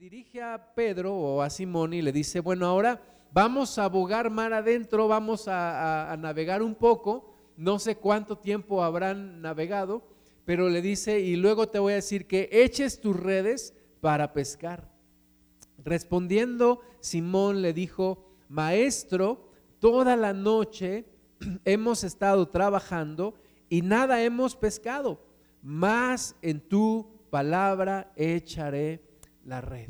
dirige a Pedro o a Simón y le dice, bueno, ahora vamos a bogar mar adentro, vamos a, a, navegar un poco, no sé cuánto tiempo habrán navegado, pero le dice, y luego te voy a decir que eches tus redes para pescar. Respondiendo, Simón le dijo, maestro, toda la noche hemos estado trabajando y nada hemos pescado, mas en tu palabra echaré la red.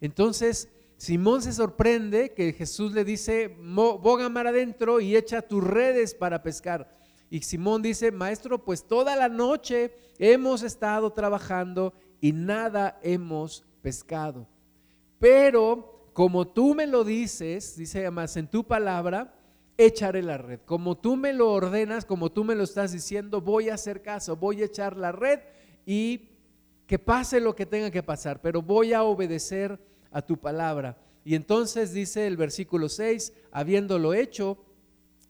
Entonces, Simón se sorprende que Jesús le dice, boga mar adentro y echa tus redes para pescar. Y Simón dice, maestro, pues toda la noche hemos estado trabajando y nada hemos pescado. Pero como tú me lo dices, dice además, en tu palabra, echaré la red. Como tú me lo ordenas, como tú me lo estás diciendo, voy a hacer caso, voy a echar la red y que pase lo que tenga que pasar, pero voy a obedecer a tu palabra. Y entonces dice el versículo 6, habiéndolo hecho,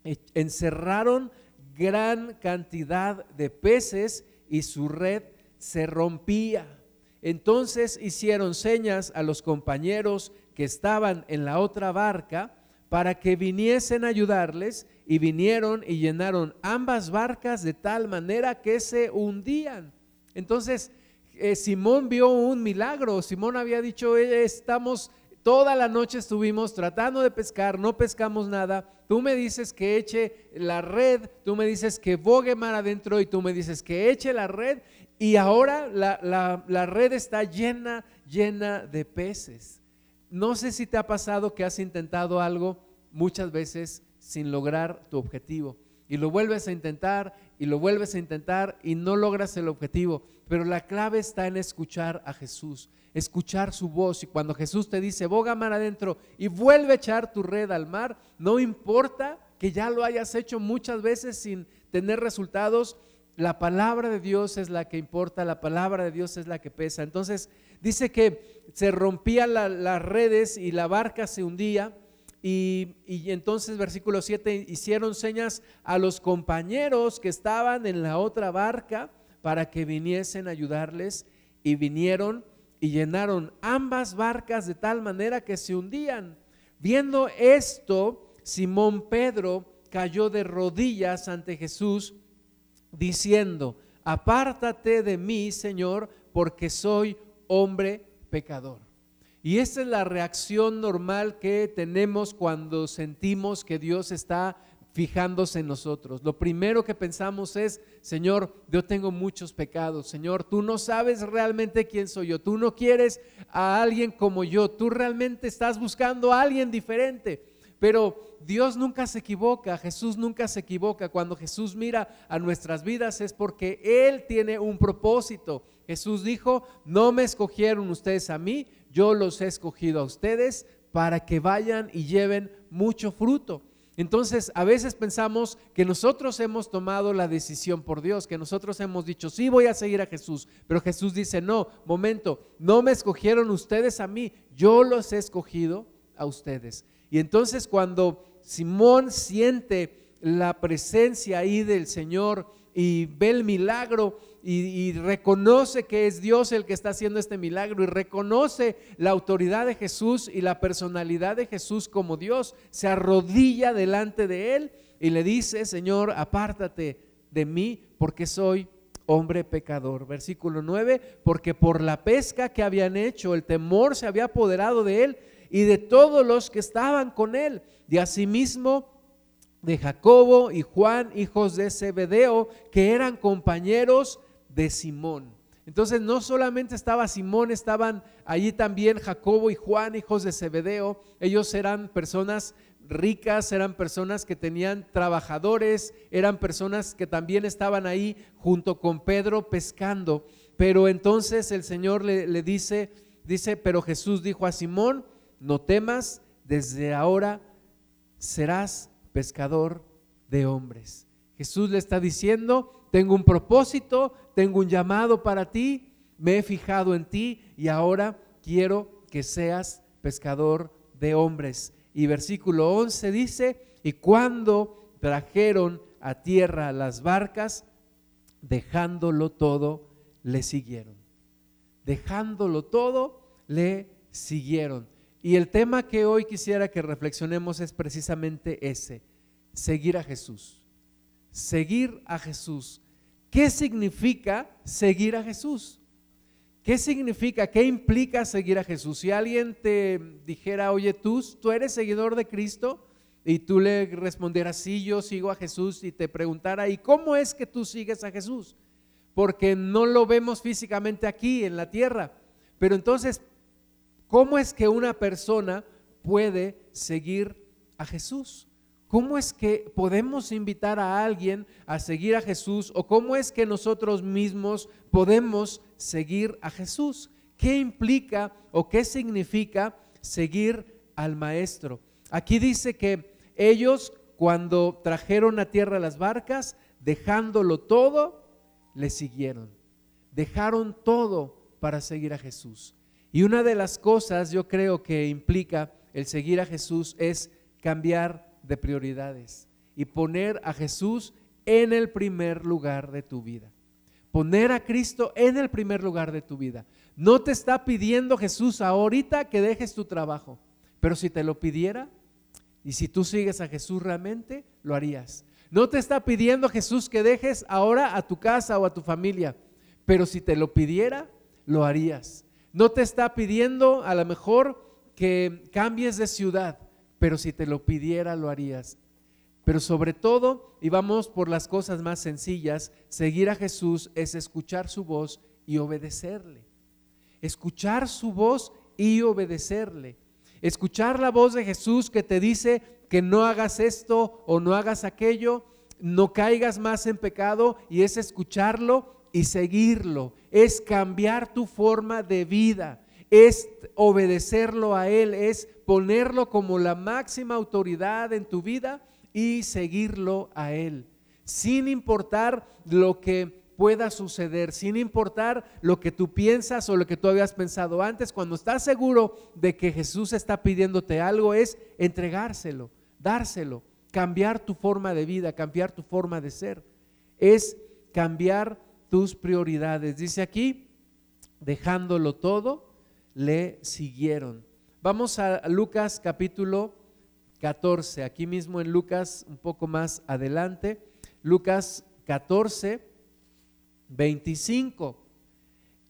e-, encerraron gran cantidad de peces y su red se rompía. Entonces hicieron señas a los compañeros que estaban en la otra barca para que viniesen a ayudarles y vinieron y llenaron ambas barcas de tal manera que se hundían. Entonces eh, Simón vio un milagro. Simón había dicho, estamos, toda la noche estuvimos tratando de pescar, no pescamos nada. Tú me dices que eche la red, tú me dices que bogue mar adentro y tú me dices que eche la red. Y ahora la, la red está llena, llena de peces. No sé si te ha pasado que has intentado algo muchas veces sin lograr tu objetivo. Y lo vuelves a intentar y lo vuelves a intentar y no logras el objetivo. Pero la clave está en escuchar a Jesús, escuchar su voz. Y cuando Jesús te dice, boga mar adentro y vuelve a echar tu red al mar, no importa que ya lo hayas hecho muchas veces sin tener resultados, la palabra de Dios es la que importa, la palabra de Dios es la que pesa. Entonces dice que se rompían las redes y la barca se hundía y, entonces, versículo 7, hicieron señas a los compañeros que estaban en la otra barca para que viniesen a ayudarles y vinieron y llenaron ambas barcas de tal manera que se hundían. Viendo esto, Simón Pedro cayó de rodillas ante Jesús diciendo, apártate de mí, Señor, porque soy hombre pecador. Y esa es la reacción normal que tenemos cuando sentimos que Dios está fijándose en nosotros. Lo primero que pensamos es, Señor, yo tengo muchos pecados. Señor, tú no sabes realmente quién soy yo. Tú no quieres a alguien como yo. Tú realmente estás buscando a alguien diferente. Pero Dios nunca se equivoca, Jesús nunca se equivoca. Cuando Jesús mira a nuestras vidas es porque Él tiene un propósito. Jesús dijo, no me escogieron ustedes a mí, yo los he escogido a ustedes para que vayan y lleven mucho fruto. Entonces, a veces pensamos que nosotros hemos tomado la decisión por Dios, que nosotros hemos dicho, sí voy a seguir a Jesús, pero Jesús dice, no, momento, no me escogieron ustedes a mí, yo los he escogido a ustedes. Y entonces cuando Simón siente la presencia ahí del Señor y ve el milagro, y, reconoce que es Dios el que está haciendo este milagro y reconoce la autoridad de Jesús y la personalidad de Jesús como Dios, se arrodilla delante de Él y le dice, Señor, apártate de mí porque soy hombre pecador. Versículo 9, porque por la pesca que habían hecho, el temor se había apoderado de Él y de todos los que estaban con Él. Y asimismo de Jacobo y Juan, hijos de Zebedeo, que eran compañeros de Simón. Entonces no solamente estaba Simón, estaban allí también Jacobo y Juan, hijos de Zebedeo. Ellos eran personas ricas, eran personas que tenían trabajadores, eran personas que también estaban ahí junto con Pedro pescando. Pero entonces el Señor le, le dice, dice, pero Jesús dijo a Simón, no temas, desde ahora serás pescador de hombres. Jesús le está diciendo, tengo un propósito, tengo un llamado para ti, me he fijado en ti y ahora quiero que seas pescador de hombres. Y versículo 11 dice, y cuando trajeron a tierra las barcas, dejándolo todo, le siguieron. Dejándolo todo, le siguieron. Y el tema que hoy quisiera que reflexionemos es precisamente ese, seguir a Jesús. Seguir a Jesús. ¿Qué significa seguir a Jesús? ¿Qué significa, qué implica seguir a Jesús? Si alguien te dijera, oye, tú, tú eres seguidor de Cristo, y tú le respondieras, sí, yo sigo a Jesús, y te preguntara, ¿y cómo es que tú sigues a Jesús? Porque no lo vemos físicamente aquí en la tierra. Pero entonces, ¿cómo es que una persona puede seguir a Jesús? ¿Cómo es que podemos invitar a alguien a seguir a Jesús o cómo es que nosotros mismos podemos seguir a Jesús? ¿Qué implica o qué significa seguir al Maestro? Aquí dice que ellos cuando trajeron a tierra las barcas, dejándolo todo, le siguieron. Dejaron todo para seguir a Jesús. Y una de las cosas yo creo que implica el seguir a Jesús es cambiar de prioridades y poner a Jesús en el primer lugar de tu vida. Poner a Cristo en el primer lugar de tu vida. No te está pidiendo Jesús ahorita que dejes tu trabajo, pero si te lo pidiera y si tú sigues a Jesús realmente, lo harías. No te está pidiendo Jesús que dejes ahora a tu casa o a tu familia, pero si te lo pidiera, lo harías. No te está pidiendo a lo mejor que cambies de ciudad, pero si te lo pidiera lo harías. Pero sobre todo, y vamos por las cosas más sencillas, seguir a Jesús es escuchar su voz y obedecerle. Escuchar su voz y obedecerle. Escuchar la voz de Jesús que te dice que no hagas esto o no hagas aquello, no caigas más en pecado y es escucharlo y seguirlo. Es cambiar tu forma de vida. Es obedecerlo a Él, es ponerlo como la máxima autoridad en tu vida y seguirlo a Él, sin importar lo que pueda suceder, sin importar lo que tú piensas o lo que tú habías pensado antes, cuando estás seguro de que Jesús está pidiéndote algo, es entregárselo, dárselo, cambiar tu forma de vida, cambiar tu forma de ser, es cambiar tus prioridades. Dice aquí, dejándolo todo le siguieron. Vamos a Lucas capítulo 14, aquí mismo en Lucas un poco más adelante, Lucas 14, 25.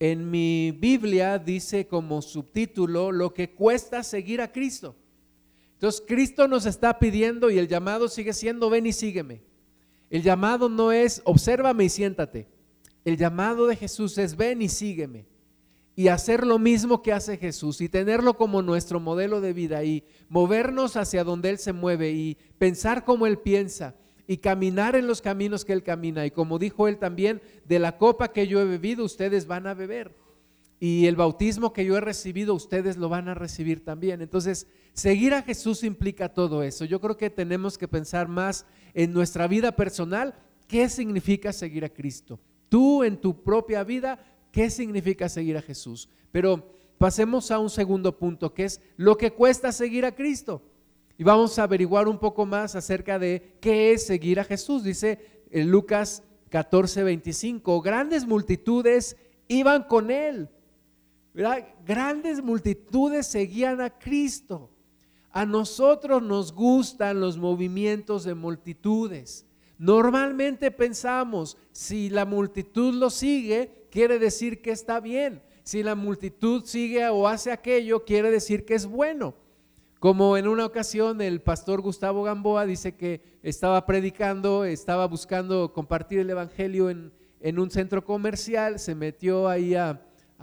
En mi Biblia dice como subtítulo lo que cuesta seguir a Cristo. Entonces Cristo nos está pidiendo y el llamado sigue siendo ven y sígueme. El llamado no es obsérvame y siéntate. El llamado de Jesús es ven y sígueme y hacer lo mismo que hace Jesús y tenerlo como nuestro modelo de vida y movernos hacia donde Él se mueve y pensar como Él piensa y caminar en los caminos que Él camina. Y como dijo Él también, de la copa que yo he bebido, ustedes van a beber. Y el bautismo que yo he recibido, ustedes lo van a recibir también. Entonces, seguir a Jesús implica todo eso. Yo creo que tenemos que pensar más en nuestra vida personal, qué significa seguir a Cristo. Tú en tu propia vida, qué significa seguir a Jesús. Pero pasemos a un segundo punto, que es lo que cuesta seguir a Cristo. Y vamos a averiguar un poco más acerca de qué es seguir a Jesús. Dice en Lucas 14, 25, grandes multitudes iban con él. Grandes multitudes seguían a Cristo. A nosotros nos gustan los movimientos de multitudes. Normalmente pensamos, si la multitud lo sigue, quiere decir que está bien. Si la multitud sigue o hace aquello, quiere decir que es bueno. Como en una ocasión el pastor Gustavo Gamboa dice que estaba predicando, estaba buscando compartir el Evangelio en, un centro comercial, se metió ahí a,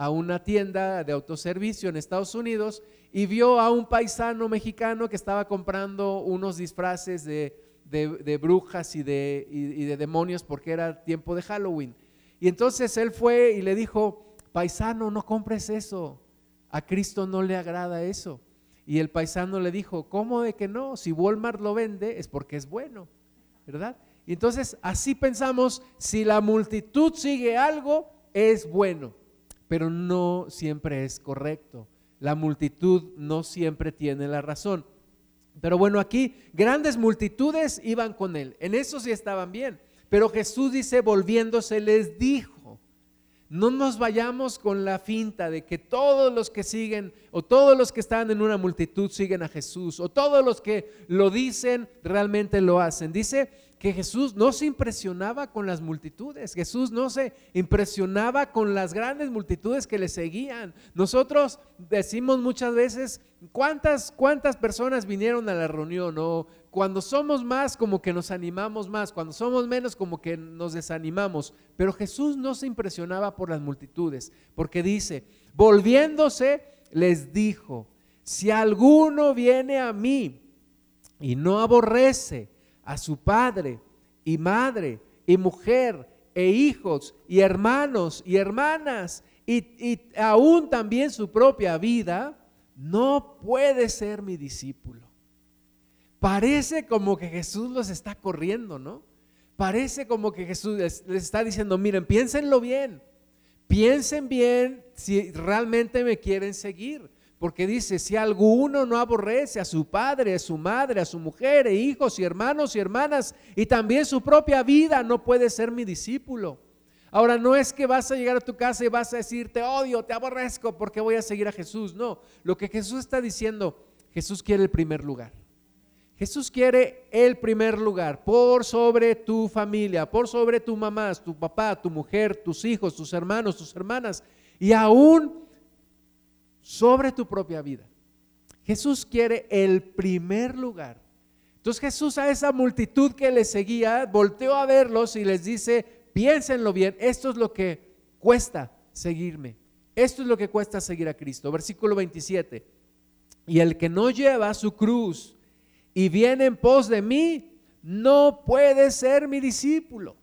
una tienda de autoservicio en Estados Unidos y vio a un paisano mexicano que estaba comprando unos disfraces de, brujas y de, y de demonios porque era tiempo de Halloween. Y entonces él fue y le dijo, paisano, no compres eso. A Cristo no le agrada eso. Y el paisano le dijo, ¿cómo de que no? Si Walmart lo vende es porque es bueno, ¿verdad? Y entonces así pensamos, si la multitud sigue algo, es bueno, pero no siempre es correcto. La multitud no siempre tiene la razón. Pero bueno, aquí grandes multitudes iban con él. En eso sí estaban bien. Pero Jesús dice, volviéndose, les dijo, No nos vayamos con la finta de que todos los que siguen o todos los que están en una multitud siguen a Jesús o todos los que lo dicen realmente lo hacen. Dice que Jesús no se impresionaba con las multitudes, Jesús no se impresionaba con las grandes multitudes que le seguían. Nosotros decimos muchas veces, ¿cuántas, cuántas personas vinieron a la reunión? O cuando somos más como que nos animamos más, cuando somos menos como que nos desanimamos. Pero Jesús no se impresionaba por las multitudes, porque dice, volviéndose, les dijo, si alguno viene a mí y no aborrece, a su padre y madre y mujer e hijos y hermanos y hermanas y, aún también su propia vida, no puede ser mi discípulo. Parece como que Jesús los está corriendo, ¿no? Parece como que Jesús les, está diciendo, miren, piénsenlo bien, piensen bien si realmente me quieren seguir. Porque dice, si alguno no aborrece a su padre, a su madre, a su mujer, e hijos y hermanos y hermanas, y también su propia vida, no puede ser mi discípulo. Ahora, no es que vas a llegar a tu casa y vas a decir, te odio, te aborrezco porque voy a seguir a Jesús. No, lo que Jesús está diciendo, Jesús quiere el primer lugar. Jesús quiere el primer lugar por sobre tu familia, por sobre tu mamá, tu papá, tu mujer, tus hijos, tus hermanos, tus hermanas y aún sobre tu propia vida. Jesús quiere el primer lugar. Entonces Jesús a esa multitud que le seguía, volteó a verlos y les dice, piénsenlo bien, esto es lo que cuesta seguirme. Esto es lo que cuesta seguir a Cristo. Versículo 27. Y el que no lleva su cruz y viene en pos de mí, no puede ser mi discípulo.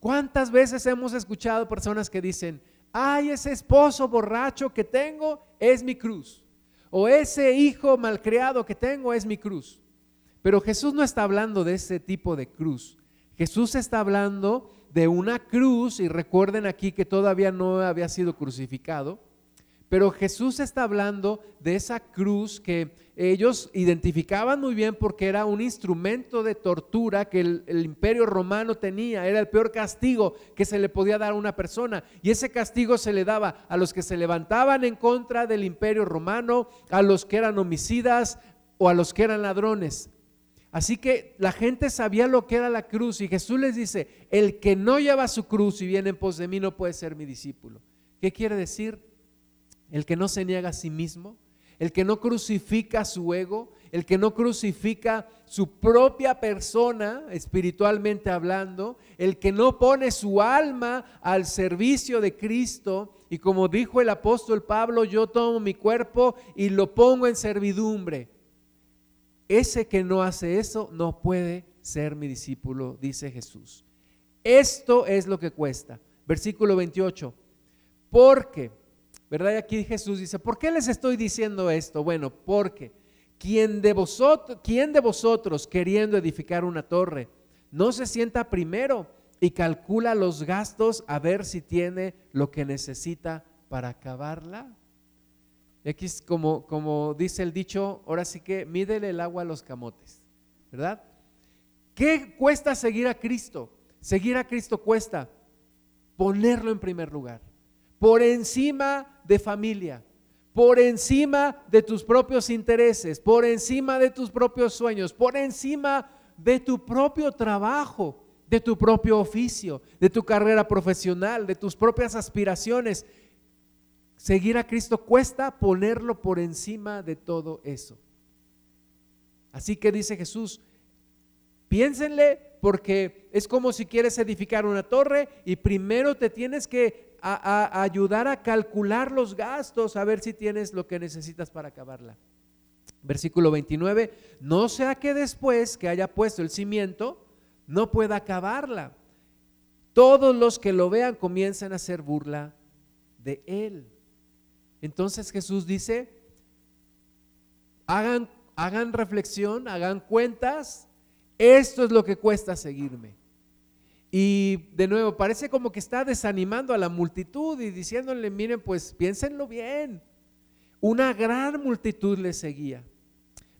¿Cuántas veces hemos escuchado personas que dicen, ay, ese esposo borracho que tengo es mi cruz. O ese hijo malcriado que tengo es mi cruz. Pero Jesús no está hablando de ese tipo de cruz. Jesús está hablando de una cruz, y recuerden aquí que todavía no había sido crucificado, pero Jesús está hablando de esa cruz que ellos identificaban muy bien porque era un instrumento de tortura que el, imperio romano tenía, era el peor castigo que se le podía dar a una persona. Y ese castigo se le daba a los que se levantaban en contra del imperio romano, a los que eran homicidas o a los que eran ladrones. Así que la gente sabía lo que era la cruz y Jesús les dice, el que no lleva su cruz y viene en pos de mí no puede ser mi discípulo. ¿Qué quiere decir? el que no se niega a sí mismo, el que no crucifica su ego, el que no crucifica su propia persona, espiritualmente hablando, el que no pone su alma al servicio de Cristo. Y como dijo el apóstol Pablo, yo tomo mi cuerpo y lo pongo en servidumbre. Ese que no hace eso no puede ser mi discípulo, dice Jesús. Esto es lo que cuesta. Versículo 28. Porque ¿Verdad? Y aquí Jesús dice, ¿por qué les estoy diciendo esto? Bueno, porque quien de vosotros, quien de vosotros queriendo edificar una torre, no se sienta primero y calcula los gastos a ver si tiene lo que necesita para acabarla. Y aquí es como, como dice el dicho, ahora sí que mídele el agua a los camotes, ¿verdad? ¿Qué cuesta seguir a Cristo? Seguir a Cristo cuesta ponerlo en primer lugar por encima de familia, por encima de tus propios intereses, por encima de tus propios sueños, por encima de tu propio trabajo, de tu propio oficio, de tu carrera profesional, de tus propias aspiraciones. Seguir a Cristo cuesta ponerlo por encima de todo eso. Así que dice Jesús, piénsenle porque es como si quieres edificar una torre y primero te tienes que a, ayudar a calcular los gastos, a ver si tienes lo que necesitas para acabarla. Versículo 29, no sea que después que haya puesto el cimiento, no pueda acabarla. Todos los que lo vean comienzan a hacer burla de él. Entonces Jesús dice, hagan, hagan reflexión, hagan cuentas, esto es lo que cuesta seguirme. Y de nuevo, parece como que está desanimando a la multitud y diciéndole, miren, pues piénsenlo bien. Una gran multitud le seguía.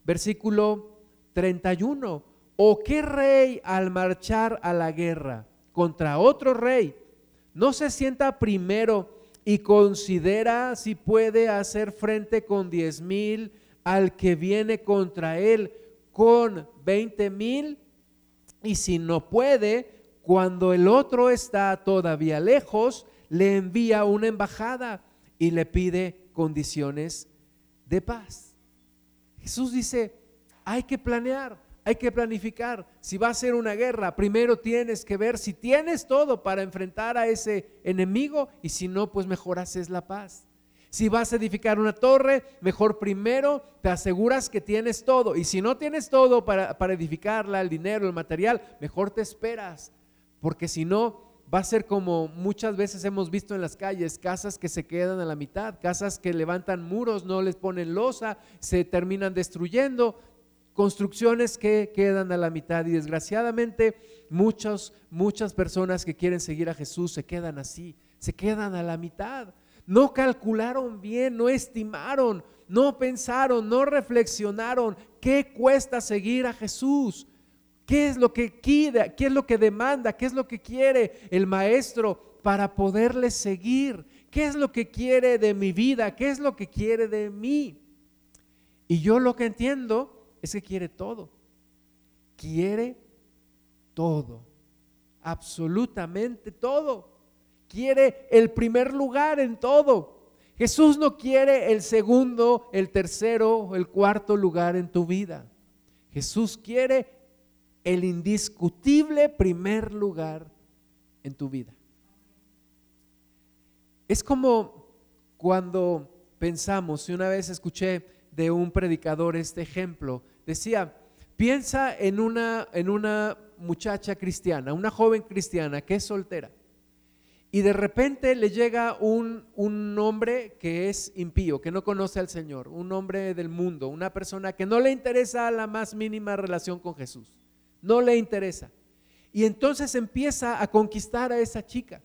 Versículo 31. ¿O qué rey al marchar a la guerra contra otro rey no se sienta primero y considera si puede hacer frente con diez mil al que viene contra él con veinte mil y si no puede, cuando el otro está todavía lejos, le envía una embajada y le pide condiciones de paz. Jesús dice, hay que planear, hay que planificar. Si va a ser una guerra, primero tienes que ver si tienes todo para enfrentar a ese enemigo y si no, pues mejor haces la paz. Si vas a edificar una torre, mejor primero te aseguras que tienes todo. Y si no tienes todo para, para edificarla, el dinero, el material, mejor te esperas. Porque si no, va a ser como muchas veces hemos visto en las calles, casas que se quedan a la mitad, casas que levantan muros, no les ponen losa, se terminan destruyendo, construcciones que quedan a la mitad y desgraciadamente muchas, muchas personas que quieren seguir a Jesús se quedan así, se quedan a la mitad. No calcularon bien, no estimaron, no pensaron, no reflexionaron qué cuesta seguir a Jesús. ¿Qué es lo que quiere? ¿Qué es lo que demanda? ¿Qué es lo que quiere el maestro para poderle seguir? ¿Qué es lo que quiere de mi vida? ¿Qué es lo que quiere de mí? Y yo lo que entiendo es que quiere todo. Quiere todo. Absolutamente todo. Quiere el primer lugar en todo. Jesús no quiere el segundo, el tercero, el cuarto lugar en tu vida. Jesús quiere el indiscutible primer lugar en tu vida. Es como cuando pensamos, y una vez escuché de un predicador este ejemplo. Decía, piensa en una, en una muchacha cristiana, una joven cristiana que es soltera. Y de repente le llega un, un, hombre que es impío, que no conoce al Señor, un hombre del mundo, una persona que no le interesa la más mínima relación con Jesús. No le interesa. Y entonces empieza a conquistar a esa chica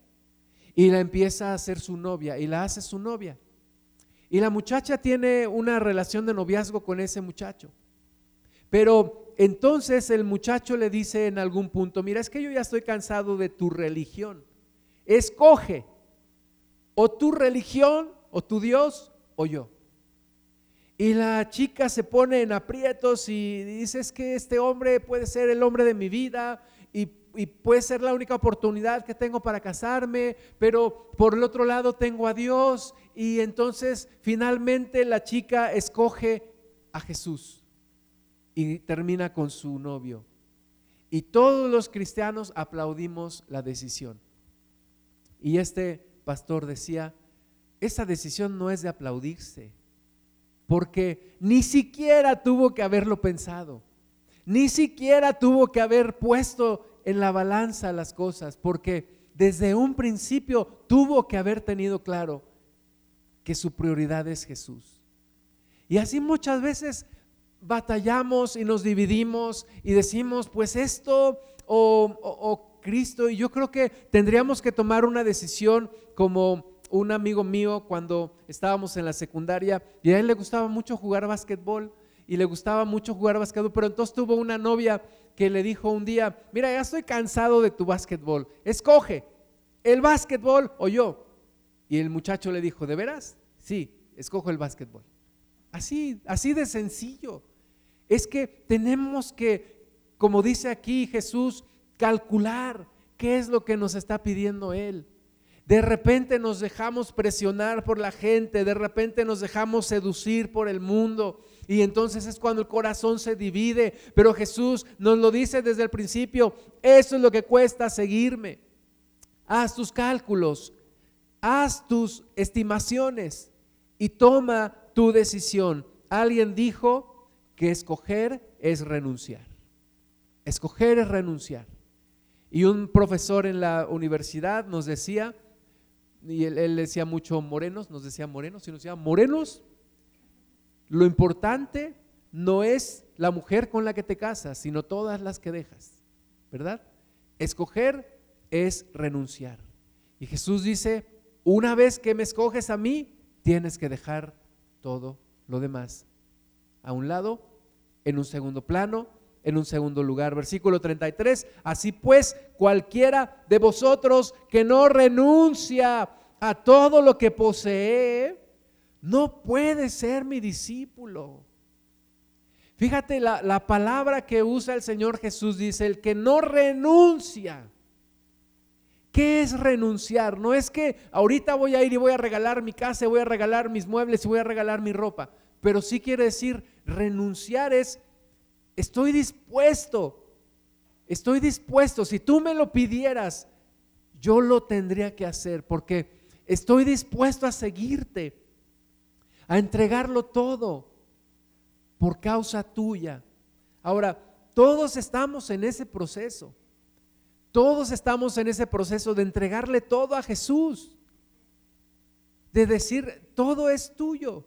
y la empieza a hacer su novia y la hace su novia. Y la muchacha tiene una relación de noviazgo con ese muchacho. Pero entonces el muchacho le dice en algún punto, mira, es que yo ya estoy cansado de tu religión. Escoge o tu religión o tu Dios o yo. Y la chica se pone en aprietos y dice, es que este hombre puede ser el hombre de mi vida y y puede ser la única oportunidad que tengo para casarme, pero por el otro lado tengo a Dios y entonces finalmente la chica escoge a Jesús y termina con su novio. Y todos los cristianos aplaudimos la decisión. Y este pastor decía, esa decisión no es de aplaudirse, porque ni siquiera tuvo que haberlo pensado, ni siquiera tuvo que haber puesto en la balanza las cosas, porque desde un principio tuvo que haber tenido claro que su prioridad es Jesús. Y así muchas veces batallamos y nos dividimos y decimos, pues esto o, Cristo. Y yo creo que tendríamos que tomar una decisión como un amigo mío cuando estábamos en la secundaria y a él le gustaba mucho jugar básquetbol y le gustaba mucho jugar básquetbol, pero entonces tuvo una novia que le dijo un día, mira, ya estoy cansado de tu básquetbol, escoge el básquetbol o yo. Y el muchacho le dijo, ¿de veras? Sí, escojo el básquetbol. Así, así de sencillo. Es que tenemos que, como dice aquí Jesús, calcular qué es lo que nos está pidiendo Él. De repente nos dejamos presionar por la gente, de repente nos dejamos seducir por el mundo y entonces es cuando el corazón se divide. Pero Jesús nos lo dice desde el principio, eso es lo que cuesta seguirme. Haz tus cálculos, haz tus estimaciones y toma tu decisión. Alguien dijo que escoger es renunciar. Escoger es renunciar. Y un profesor en la universidad nos decía, y él, decía mucho morenos, nos decía morenos, y nos decía, morenos, lo importante no es la mujer con la que te casas, sino todas las que dejas, ¿verdad? Escoger es renunciar. Y Jesús dice, una vez que me escoges a mí, tienes que dejar todo lo demás a un lado, en un segundo plano, en un segundo lugar. Versículo 33, así pues cualquiera de vosotros que no renuncia a todo lo que posee, no puede ser mi discípulo. Fíjate la, la, palabra que usa el Señor Jesús, dice, el que no renuncia. ¿Qué es renunciar? No es que ahorita voy a ir y voy a regalar mi casa, voy a regalar mis muebles y voy a regalar mi ropa, pero sí quiere decir renunciar es, estoy dispuesto, estoy dispuesto, si tú me lo pidieras, yo lo tendría que hacer porque estoy dispuesto a seguirte, a entregarlo todo por causa tuya. Ahora, todos estamos en ese proceso. Todos estamos en ese proceso de entregarle todo a Jesús, de decir, todo es tuyo.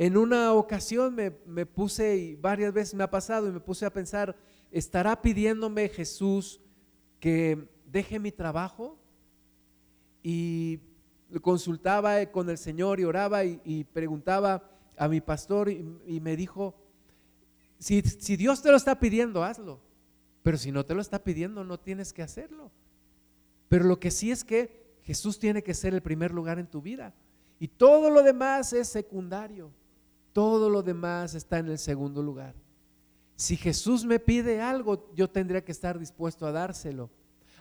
En una ocasión me, puse, y varias veces me ha pasado, y me puse a pensar, ¿estará pidiéndome Jesús que deje mi trabajo? Y consultaba con el Señor y oraba y, preguntaba a mi pastor y, me dijo, si, si Dios te lo está pidiendo, hazlo. Pero si no te lo está pidiendo, no tienes que hacerlo. Pero lo que sí es que Jesús tiene que ser el primer lugar en tu vida. Y todo lo demás es secundario. Todo lo demás está en el segundo lugar. Si Jesús me pide algo, yo tendría que estar dispuesto a dárselo.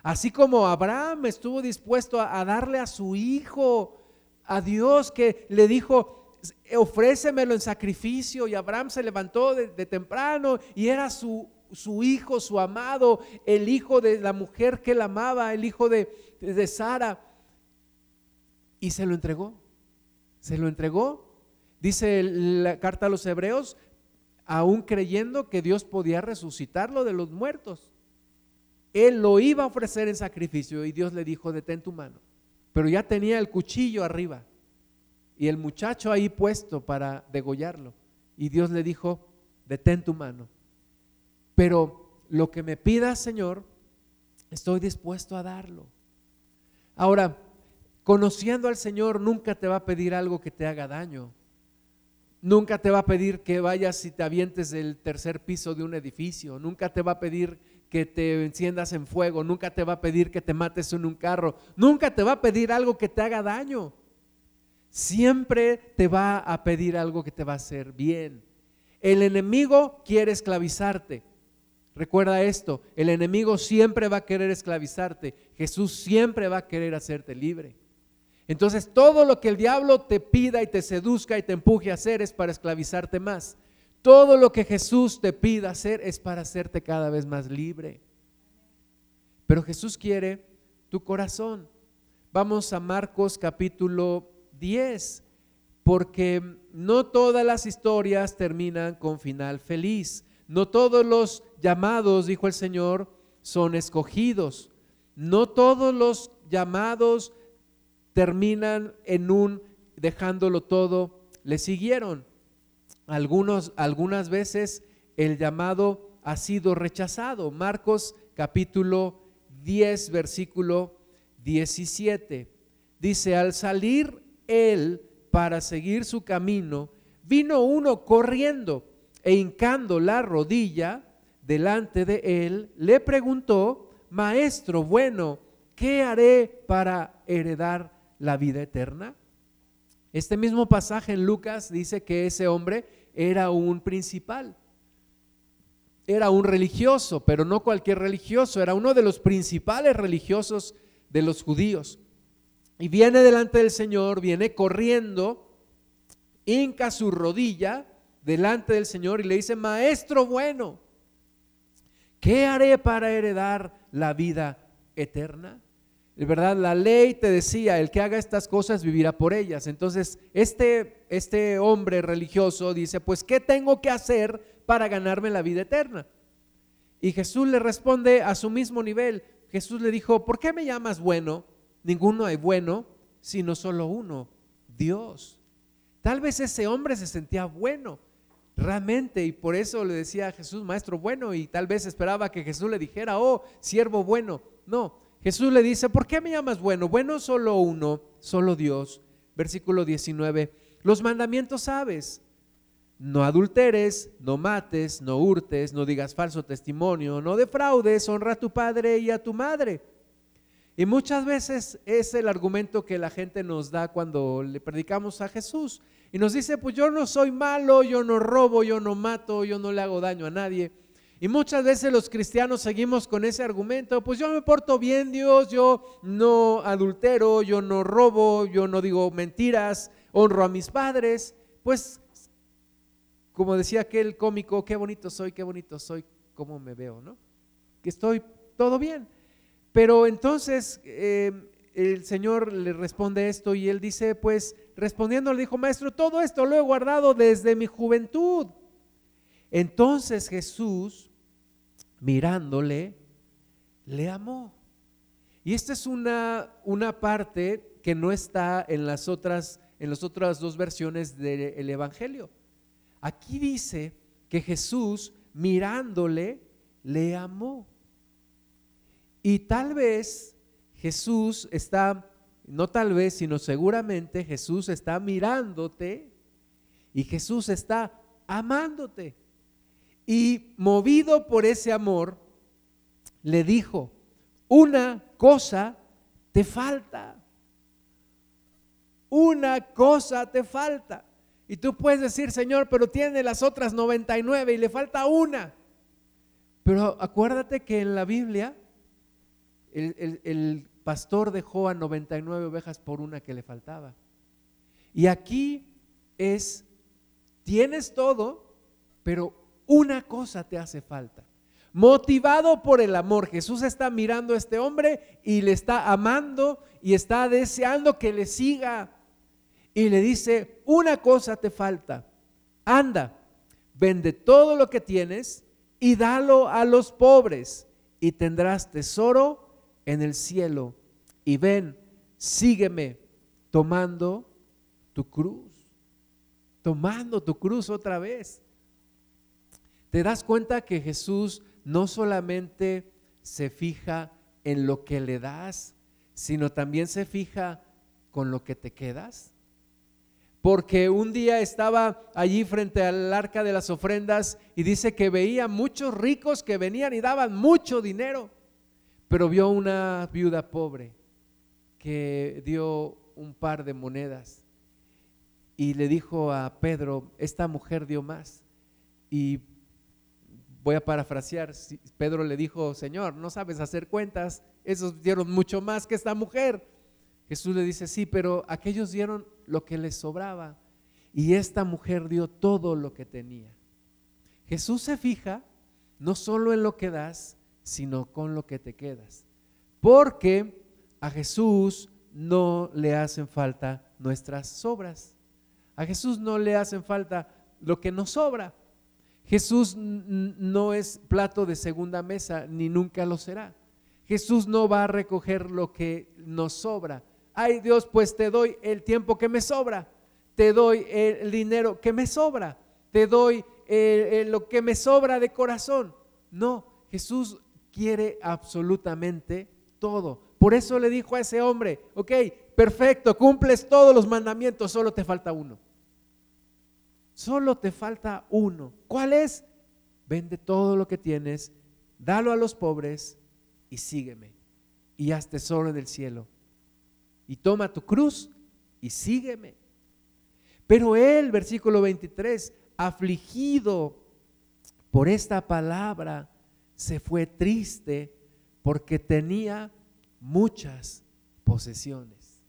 Así como Abraham estuvo dispuesto a, darle a su hijo, a Dios que le dijo, ofrécemelo en sacrificio. Y Abraham se levantó de, de temprano y era su su hijo, su amado, el hijo de la mujer que él amaba, el hijo de, de Sara, y se lo entregó. Se lo entregó. Dice la carta a los hebreos, aún creyendo que Dios podía resucitarlo de los muertos. Él lo iba a ofrecer en sacrificio y Dios le dijo, detén tu mano. Pero ya tenía el cuchillo arriba y el muchacho ahí puesto para degollarlo. Y Dios le dijo, detén tu mano. Pero lo que me pidas, Señor, estoy dispuesto a darlo. Ahora, conociendo al Señor, nunca te va a pedir algo que te haga daño. Nunca te va a pedir que vayas y te avientes del tercer piso de un edificio. Nunca te va a pedir que te enciendas en fuego. Nunca te va a pedir que te mates en un carro. Nunca te va a pedir algo que te haga daño. Siempre te va a pedir algo que te va a hacer bien. El enemigo quiere esclavizarte. Recuerda esto, el enemigo siempre va a querer esclavizarte, Jesús siempre va a querer hacerte libre. Entonces todo lo que el diablo te pida y te seduzca y te empuje a hacer es para esclavizarte más. Todo lo que Jesús te pida hacer es para hacerte cada vez más libre. Pero Jesús quiere tu corazón. Vamos a Marcos capítulo 10, porque no todas las historias terminan con final feliz. No todos los llamados, dijo el Señor, son escogidos. No todos los llamados terminan en un dejándolo todo, le siguieron. Algunos, algunas veces el llamado ha sido rechazado. Marcos capítulo 10, versículo 17. Dice, al salir él para seguir su camino, vino uno corriendo e hincando la rodilla delante de él, le preguntó, Maestro bueno, ¿qué haré para heredar la vida eterna? Este mismo pasaje en Lucas dice que ese hombre era un principal, era un religioso, pero no cualquier religioso, era uno de los principales religiosos de los judíos. Y viene delante del Señor, viene corriendo, hinca su rodilla delante del Señor y le dice, Maestro bueno, ¿qué haré para heredar la vida eterna? Verdad, la ley te decía, el que haga estas cosas vivirá por ellas. Entonces, este, este hombre religioso dice, pues, ¿qué tengo que hacer para ganarme la vida eterna? Y Jesús le responde a su mismo nivel. Jesús le dijo, ¿por qué me llamas bueno? Ninguno hay bueno, sino solo uno, Dios. Tal vez ese hombre se sentía bueno, realmente y por eso le decía a Jesús, maestro bueno, y tal vez esperaba que Jesús le dijera, oh, siervo bueno. No, Jesús le dice, ¿por qué me llamas bueno? Bueno solo uno, solo Dios. Versículo 19, los mandamientos sabes. no adulteres, no mates, no hurtes, no digas falso testimonio, no defraudes, honra a tu padre y a tu madre. Y muchas veces es el argumento que la gente nos da cuando le predicamos a Jesús. Y nos dice, pues yo no soy malo, yo no robo, yo no mato, yo no le hago daño a nadie. Y muchas veces los cristianos seguimos con ese argumento, pues yo me porto bien Dios, yo no adultero, yo no robo, yo no digo mentiras, honro a mis padres. Pues como decía aquel cómico, qué bonito soy, qué bonito soy, cómo me veo, ¿no? Que estoy todo bien. Pero entonces eh, el Señor le responde esto y él dice, pues respondiendo le dijo, maestro, todo esto lo he guardado desde mi juventud. Entonces Jesús, mirándole, le amó. Y esta es una, una parte que no está en las otras, en las otras dos versiones del Evangelio. Aquí dice que Jesús, mirándole, le amó. Y tal vez Jesús está, no tal vez, sino seguramente Jesús está mirándote y Jesús está amándote. Y movido por ese amor, le dijo, una cosa te falta. Una cosa te falta. Y tú puedes decir, Señor, pero tiene las otras 99 y le falta una. Pero acuérdate que en la Biblia el, pastor dejó a 99 ovejas por una que le faltaba. Y aquí es, tienes todo, pero una cosa te hace falta. Motivado por el amor, Jesús está mirando a este hombre y le está amando y está deseando que le siga. Y le dice, una cosa te falta, anda, vende todo lo que tienes y dalo a los pobres y tendrás tesoro en el cielo y ven, sígueme tomando tu cruz, tomando tu cruz otra vez. Te das cuenta que Jesús no solamente se fija en lo que le das, sino también se fija con lo que te quedas. Porque un día estaba allí frente al arca de las ofrendas y dice que veía muchos ricos que venían y daban mucho dinero. Pero vio una viuda pobre que dio un par de monedas y le dijo a Pedro, esta mujer dio más. Y voy a parafrasear, Pedro le dijo, Señor, no sabes hacer cuentas, esos dieron mucho más que esta mujer. Jesús le dice, sí, pero aquellos dieron lo que les sobraba y esta mujer dio todo lo que tenía. Jesús se fija no solo en lo que das, sino con lo que te quedas. Porque a Jesús no le hacen falta nuestras sobras. A Jesús no le hacen falta lo que nos sobra. Jesús no es plato de segunda mesa, ni nunca lo será. Jesús no va a recoger lo que nos sobra. Ay Dios, pues te doy el tiempo que me sobra, te doy el dinero que me sobra, te doy lo que me sobra de corazón. No, Jesús quiere absolutamente todo. Por eso le dijo a ese hombre, ok, perfecto, cumples todos los mandamientos, solo te falta uno. Solo te falta uno. ¿Cuál es? Vende todo lo que tienes, dalo a los pobres y sígueme. Y haz tesoro en el cielo. Y toma tu cruz y sígueme. Pero él, versículo 23, afligido por esta palabra, se fue triste porque tenía muchas posesiones.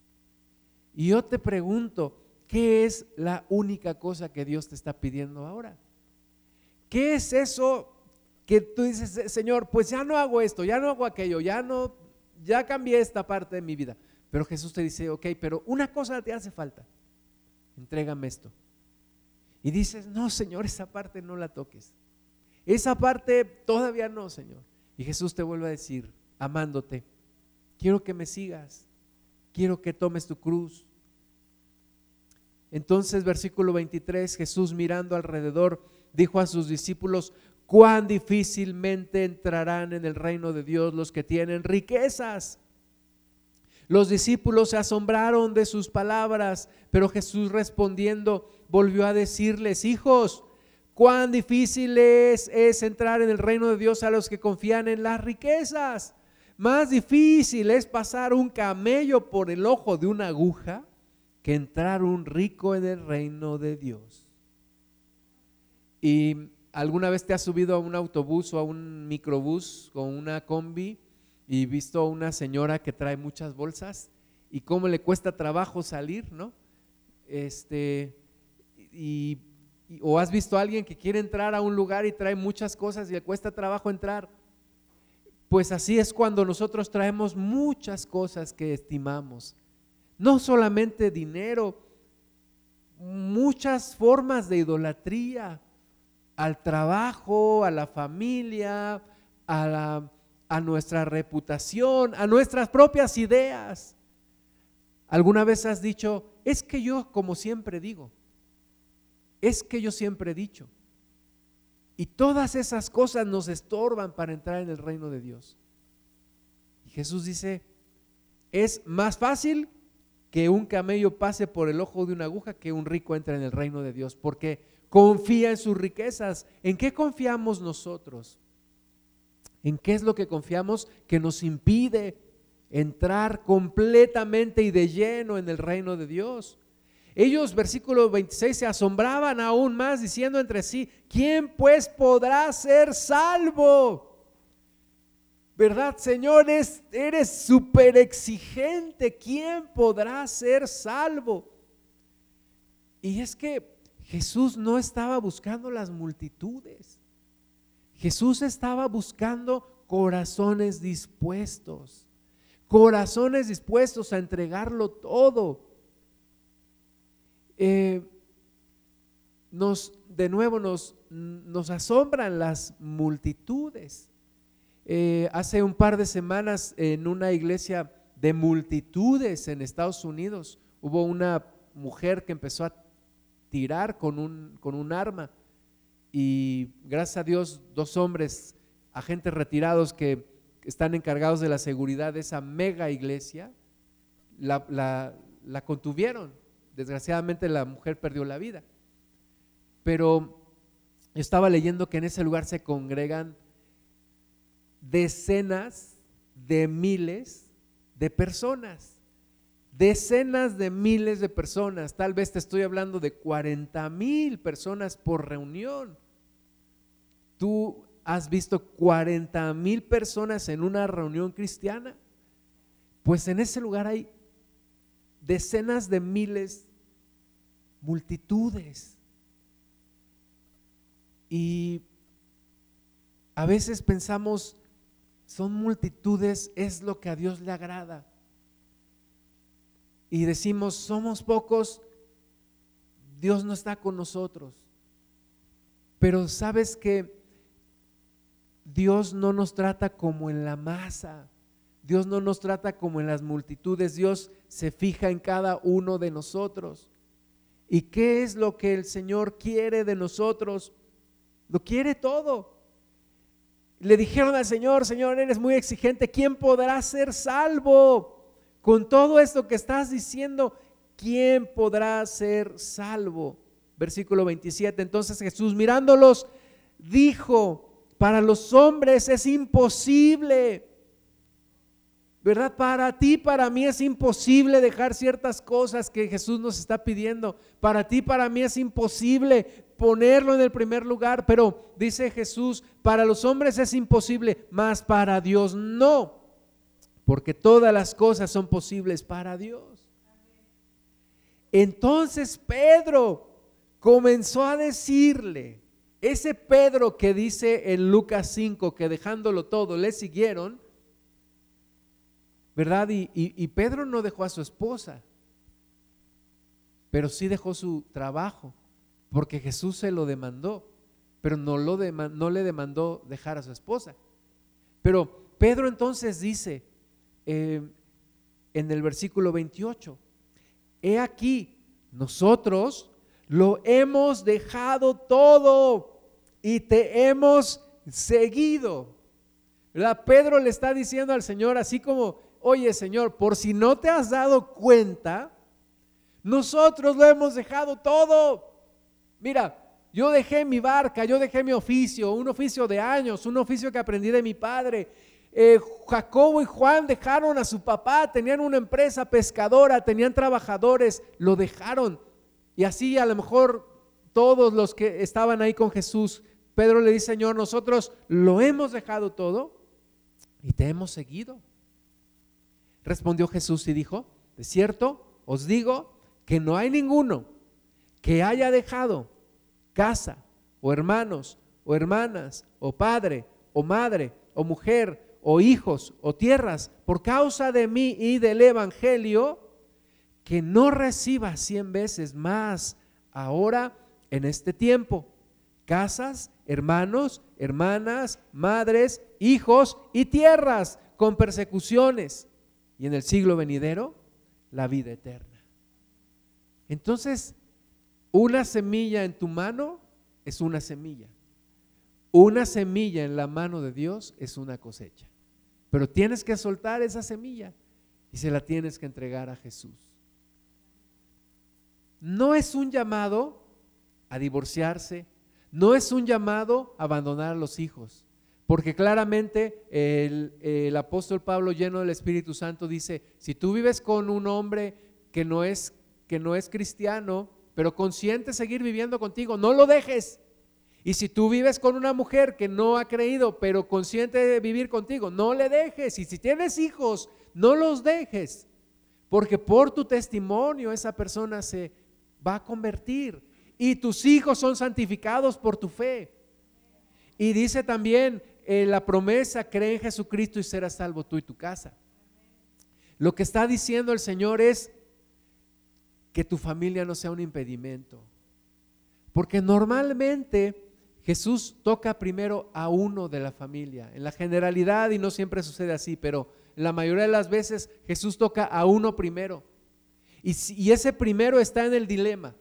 Y yo te pregunto, ¿qué es la única cosa que Dios te está pidiendo ahora? ¿Qué es eso que tú dices, Señor, pues ya no hago esto, ya no hago aquello, ya no, ya cambié esta parte de mi vida? Pero Jesús te dice, ok, pero una cosa te hace falta, entrégame esto. Y dices, no, Señor, esa parte no la toques. Esa parte todavía no, Señor. Y Jesús te vuelve a decir, amándote, quiero que me sigas, quiero que tomes tu cruz. Entonces, versículo 23, Jesús mirando alrededor, dijo a sus discípulos, cuán difícilmente entrarán en el reino de Dios los que tienen riquezas. Los discípulos se asombraron de sus palabras, pero Jesús respondiendo volvió a decirles, hijos, cuán difícil es, es entrar en el reino de Dios a los que confían en las riquezas. Más difícil es pasar un camello por el ojo de una aguja que entrar un rico en el reino de Dios. ¿Y alguna vez te has subido a un autobús o a un microbús con una combi y visto a una señora que trae muchas bolsas y cómo le cuesta trabajo salir, ¿no? Este, y o has visto a alguien que quiere entrar a un lugar y trae muchas cosas y le cuesta trabajo entrar. Pues así es cuando nosotros traemos muchas cosas que estimamos. No solamente dinero, muchas formas de idolatría al trabajo, a la familia, a, a nuestra reputación, a nuestras propias ideas. ¿Alguna vez has dicho, es que yo como siempre digo, es que yo siempre he dicho. Y todas esas cosas nos estorban para entrar en el reino de Dios. Y Jesús dice, es más fácil que un camello pase por el ojo de una aguja que un rico entre en el reino de Dios, porque confía en sus riquezas. ¿En qué confiamos nosotros? ¿En qué es lo que confiamos que nos impide entrar completamente y de lleno en el reino de Dios? Ellos, versículo 26, se asombraban aún más diciendo entre sí, ¿quién pues podrá ser salvo? ¿Verdad, Señor? Eres súper exigente. ¿Quién podrá ser salvo? Y es que Jesús no estaba buscando las multitudes. Jesús estaba buscando corazones dispuestos. Corazones dispuestos a entregarlo todo eh, nos, de nuevo nos, nos asombran las multitudes. Eh, hace un par de semanas en una iglesia de multitudes en Estados Unidos hubo una mujer que empezó a tirar con un, con un arma y gracias a Dios dos hombres, agentes retirados que están encargados de la seguridad de esa mega iglesia, la, la, la contuvieron Desgraciadamente la mujer perdió la vida. Pero estaba leyendo que en ese lugar se congregan decenas de miles de personas. Decenas de miles de personas. Tal vez te estoy hablando de 40 mil personas por reunión. ¿Tú has visto 40 mil personas en una reunión cristiana? Pues en ese lugar hay decenas de miles multitudes. Y a veces pensamos, son multitudes, es lo que a Dios le agrada. Y decimos, somos pocos, Dios no está con nosotros. Pero sabes que Dios no nos trata como en la masa. Dios no nos trata como en las multitudes. Dios se fija en cada uno de nosotros. ¿Y qué es lo que el Señor quiere de nosotros? Lo quiere todo. Le dijeron al Señor, Señor, eres muy exigente, ¿quién podrá ser salvo? Con todo esto que estás diciendo, ¿quién podrá ser salvo? Versículo 27, entonces Jesús mirándolos, dijo, para los hombres es imposible ¿Verdad? Para ti, para mí es imposible dejar ciertas cosas que Jesús nos está pidiendo. Para ti, para mí es imposible ponerlo en el primer lugar. Pero dice Jesús, para los hombres es imposible, mas para Dios no. Porque todas las cosas son posibles para Dios. Entonces Pedro comenzó a decirle, ese Pedro que dice en Lucas 5 que dejándolo todo le siguieron, ¿verdad? Y, Pedro no dejó a su esposa, pero sí dejó su trabajo, porque Jesús se lo demandó, pero no, lo no le demandó dejar a su esposa. Pero Pedro entonces dice eh, en el versículo 28, he aquí, nosotros lo hemos dejado todo y te hemos seguido. ¿Verdad? Pedro le está diciendo al Señor, así como oye Señor, por si no te has dado cuenta, nosotros lo hemos dejado todo. Mira, yo dejé mi barca, yo dejé mi oficio, un oficio de años, un oficio que aprendí de mi padre. Eh, Jacobo y Juan dejaron a su papá, tenían una empresa pescadora, tenían trabajadores, lo dejaron. Y así a lo mejor todos los que estaban ahí con Jesús, Pedro le dice, Señor, nosotros lo hemos dejado todo y te hemos seguido. Respondió Jesús y dijo, de cierto, os digo que no hay ninguno que haya dejado casa o hermanos o hermanas o padre o madre o mujer o hijos o tierras por causa de mí y del Evangelio, que no reciba cien veces más ahora en este tiempo. Casas, hermanos, hermanas, madres, hijos y tierras con persecuciones. Y en el siglo venidero, la vida eterna. Entonces, una semilla en tu mano es una semilla. Una semilla en la mano de Dios es una cosecha. Pero tienes que soltar esa semilla y se la tienes que entregar a Jesús. No es un llamado a divorciarse, no es un llamado a abandonar a los hijos, porque claramente el, el, apóstol Pablo lleno del Espíritu Santo dice, si tú vives con un hombre que no es, que no es cristiano, pero consciente seguir viviendo contigo, no lo dejes. Y si tú vives con una mujer que no ha creído, pero consciente de vivir contigo, no le dejes. Y si tienes hijos, no los dejes. Porque por tu testimonio esa persona se va a convertir. Y tus hijos son santificados por tu fe. Y dice también eh, la promesa, cree en Jesucristo y serás salvo tú y tu casa. Lo que está diciendo el Señor es, que tu familia no sea un impedimento. Porque normalmente Jesús toca primero a uno de la familia. En la generalidad, y no siempre sucede así, pero la mayoría de las veces Jesús toca a uno primero. Y, y ese primero está en el dilema.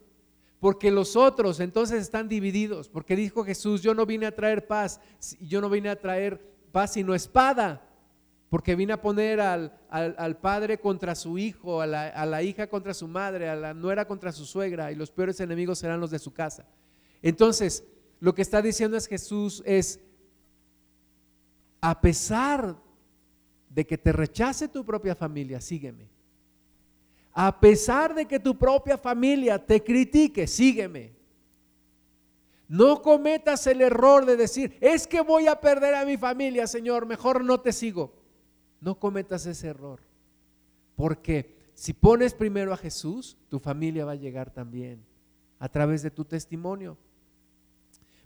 Porque los otros entonces están divididos. Porque dijo Jesús, yo no vine a traer paz, yo no vine a traer paz sino espada porque vine a poner al, padre contra su hijo, a la, hija contra su madre, a la nuera contra su suegra, y los peores enemigos serán los de su casa. Entonces, lo que está diciendo es Jesús es, a pesar de que te rechace tu propia familia, sígueme. A pesar de que tu propia familia te critique, sígueme. No cometas el error de decir, es que voy a perder a mi familia, Señor, mejor no te sigo. No cometas ese error. Porque si pones primero a Jesús, tu familia va a llegar también a través de tu testimonio.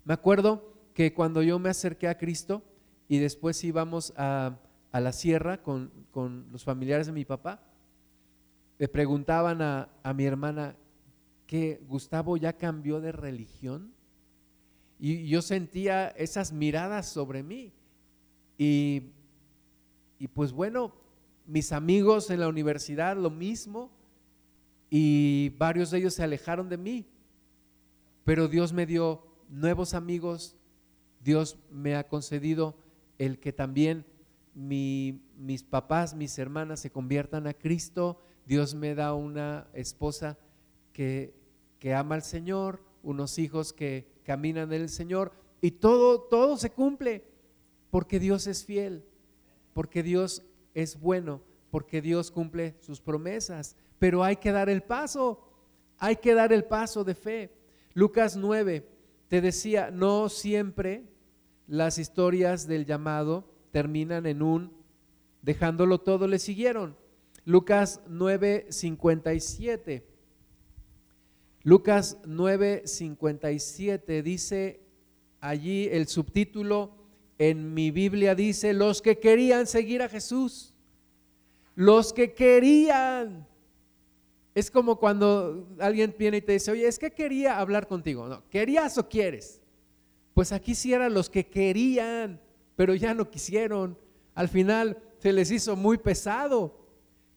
Me acuerdo que cuando yo me acerqué a Cristo y después íbamos a, la sierra con, los familiares de mi papá, le preguntaban a, a mi hermana que Gustavo ya cambió de religión. Y yo sentía esas miradas sobre mí. Y y pues bueno, mis amigos en la universidad lo mismo y varios de ellos se alejaron de mí. Pero Dios me dio nuevos amigos, Dios me ha concedido el que también mis papás, mis hermanas se conviertan a Cristo, Dios me da una esposa que, que ama al Señor, unos hijos que caminan en el Señor y todo, todo se cumple porque Dios es fiel porque Dios es bueno, porque Dios cumple sus promesas, pero hay que dar el paso, hay que dar el paso de fe. Lucas 9 te decía, no siempre las historias del llamado terminan en un dejándolo todo le siguieron. Lucas 9, 57. Lucas 9, 57 dice allí el subtítulo en mi Biblia dice, los que querían seguir a Jesús, los que querían. Es como cuando alguien viene y te dice, oye, es que quería hablar contigo. No, ¿querías o quieres? Pues aquí sí eran los que querían, pero ya no quisieron. Al final se les hizo muy pesado.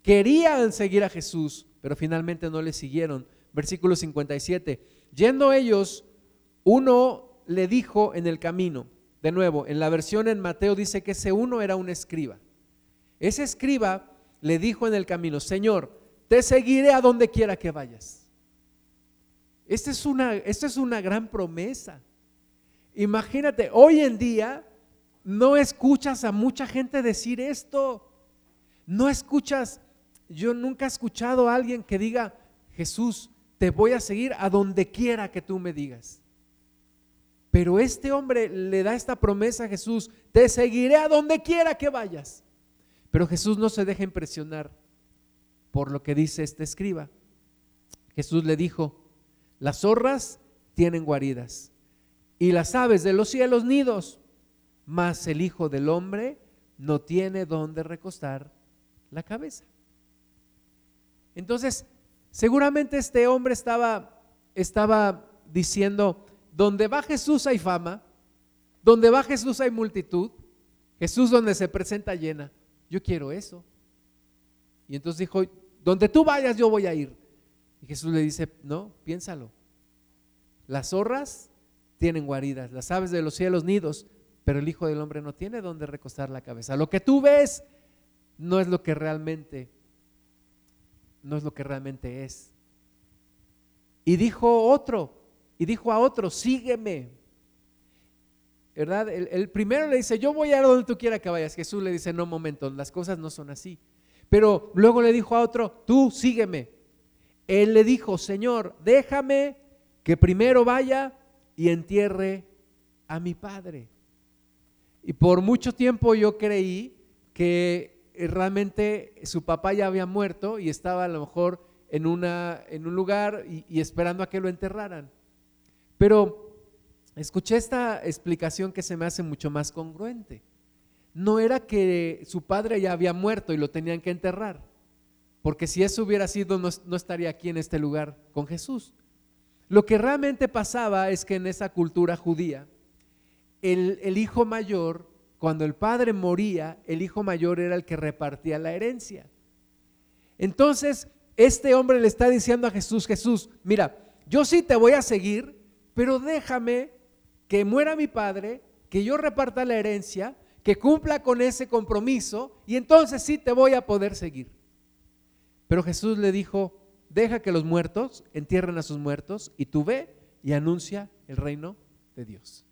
Querían seguir a Jesús, pero finalmente no le siguieron. Versículo 57. Yendo ellos, uno le dijo en el camino, de nuevo, en la versión en Mateo dice que ese uno era un escriba. Ese escriba le dijo en el camino, Señor, te seguiré a donde quiera que vayas. Esta es una, esta es una gran promesa. Imagínate, hoy en día no escuchas a mucha gente decir esto. No escuchas, yo nunca he escuchado a alguien que diga, Jesús, te voy a seguir a donde quiera que tú me digas. Pero este hombre le da esta promesa a Jesús, te seguiré a donde quiera que vayas. Pero Jesús no se deja impresionar por lo que dice este escriba. Jesús le dijo, las zorras tienen guaridas y las aves de los cielos nidos mas el Hijo del Hombre no tiene donde recostar la cabeza. Entonces, seguramente este hombre estaba, estaba diciendo, donde va Jesús hay fama, donde va Jesús hay multitud, Jesús donde se presenta llena, yo quiero eso. Y entonces dijo, donde tú vayas yo voy a ir. Y Jesús le dice, no, piénsalo. Las zorras tienen guaridas, las aves de los cielos nidos, pero el Hijo del Hombre no tiene donde recostar la cabeza. Lo que tú ves no es lo que realmente, no es lo que realmente es. Y dijo otro, y dijo a otro, sígueme. ¿Verdad? El, primero le dice, yo voy a donde tú quieras que vayas. Jesús le dice, no, momento, las cosas no son así. Pero luego le dijo a otro, tú sígueme. Él le dijo, Señor, déjame que primero vaya y entierre a mi padre. Y por mucho tiempo yo creí que realmente su papá ya había muerto y estaba a lo mejor en, una, en un lugar y, esperando a que lo enterraran. Pero escuché esta explicación que se me hace mucho más congruente. No era que su padre ya había muerto y lo tenían que enterrar, porque si eso hubiera sido no, no estaría aquí en este lugar con Jesús. Lo que realmente pasaba es que en esa cultura judía, el, hijo mayor, cuando el padre moría, el hijo mayor era el que repartía la herencia. Entonces, este hombre le está diciendo a Jesús, Jesús, mira, yo sí te voy a seguir, pero déjame que muera mi padre, que yo reparta la herencia, que cumpla con ese compromiso, y entonces sí te voy a poder seguir. Pero Jesús le dijo, deja que los muertos entierren a sus muertos, y tú ve y anuncia el reino de Dios.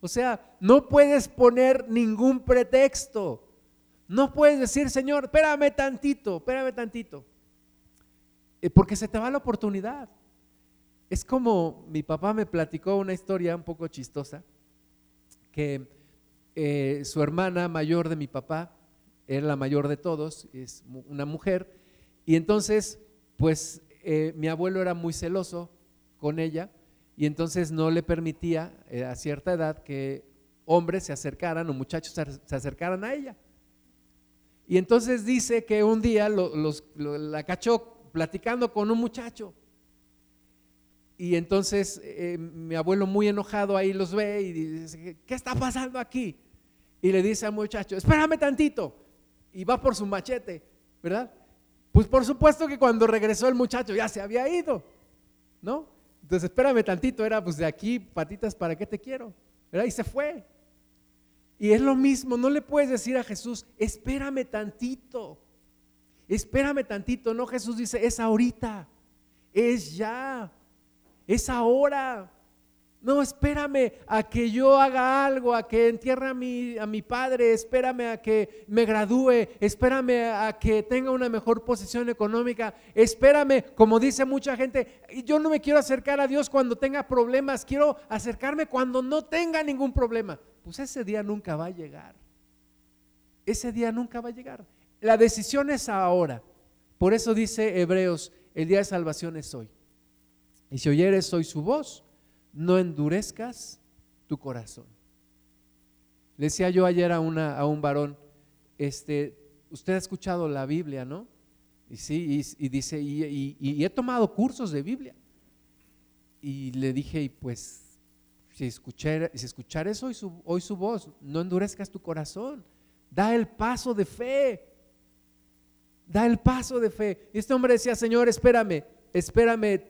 O sea, no puedes poner ningún pretexto. No puedes decir, Señor, espérame tantito, espérame tantito. Eh, porque se te va la oportunidad. Es como mi papá me platicó una historia un poco chistosa, que eh, su hermana mayor de mi papá, era la mayor de todos, es una mujer, y entonces, pues eh, mi abuelo era muy celoso con ella y entonces no le permitía eh, a cierta edad que hombres se acercaran o muchachos se acercaran a ella. Y entonces dice que un día la cachó platicando con un muchacho. Y entonces eh, mi abuelo muy enojado ahí los ve y dice, ¿qué está pasando aquí? Y le dice al muchacho, espérame tantito. Y va por su machete, ¿verdad? Pues por supuesto que cuando regresó el muchacho ya se había ido, ¿no? Entonces, espérame tantito, era pues de aquí, patitas, ¿para qué te quiero? Y se fue. Y es lo mismo, no le puedes decir a Jesús, espérame tantito, espérame tantito. No, Jesús dice, es ahorita, es ya, es ahora. No, espérame a que yo haga algo, a que entierre a mi, padre, espérame a que me gradúe, espérame a que tenga una mejor posición económica, espérame, como dice mucha gente, yo no me quiero acercar a Dios cuando tenga problemas, quiero acercarme cuando no tenga ningún problema. Pues ese día nunca va a llegar. Ese día nunca va a llegar. La decisión es ahora. Por eso dice Hebreos, el día de salvación es hoy. Y si oyeres hoy su voz, no endurezcas tu corazón. Le decía yo ayer a, una, a un varón, este, usted ha escuchado la Biblia, ¿no? Y sí, y, dice, y, he tomado cursos de Biblia. Y le dije, y pues, si escuchar, si escuchar eso su, hoy su voz, no endurezcas tu corazón, da el paso de fe, da el paso de fe. Y este hombre decía, Señor, espérame, espérame,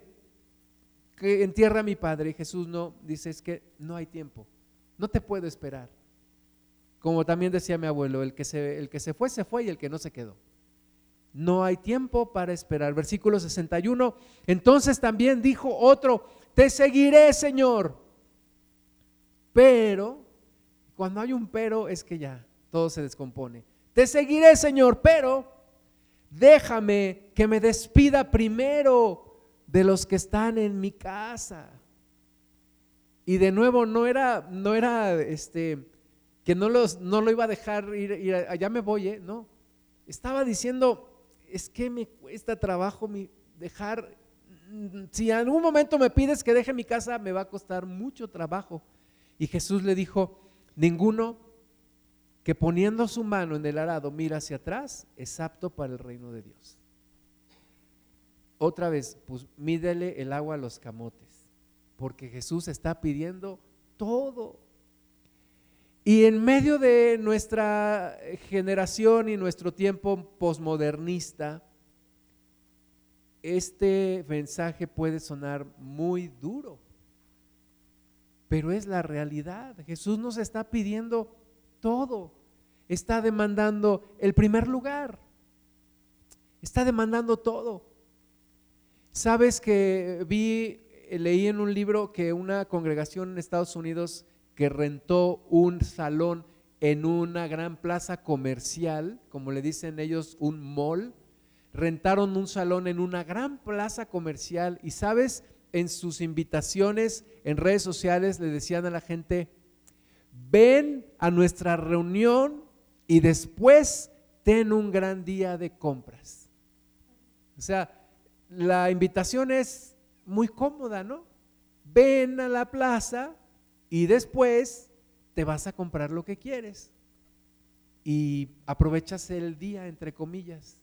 que entierra a mi padre. Y Jesús no, dice, es que no hay tiempo, no te puedo esperar. Como también decía mi abuelo, el que, se, el que se fue, se fue y el que no se quedó. no hay tiempo para esperar. Versículo 61. Entonces también dijo otro, te seguiré, Señor. Pero, cuando hay un pero, es que ya todo se descompone. Te seguiré, Señor, pero déjame que me despida primero de los que están en mi casa. Y de nuevo, no era, no era este, que no, los, no lo iba a dejar ir, allá me voy, ¿eh? no. Estaba diciendo, es que me cuesta trabajo dejar, mm, si en algún momento me pides que deje mi casa, me va a costar mucho trabajo. Y Jesús le dijo, ninguno que poniendo su mano en el arado mira hacia atrás es apto para el reino de Dios. Otra vez, pues mídele el agua a los camotes, porque Jesús está pidiendo todo. Y en medio de nuestra generación y nuestro tiempo posmodernista, este mensaje puede sonar muy duro, pero es la realidad. Jesús nos está pidiendo todo, está demandando el primer lugar, está demandando todo. Sabes que vi, leí en un libro que una congregación en Estados Unidos que rentó un salón en una gran plaza comercial, como le dicen ellos, un mall. Rentaron un salón en una gran plaza comercial y sabes, en sus invitaciones en redes sociales le decían a la gente, ven a nuestra reunión y después ten un gran día de compras. O sea, la invitación es muy cómoda, ¿no? Ven a la plaza y después te vas a comprar lo que quieres y aprovechas el día, entre comillas.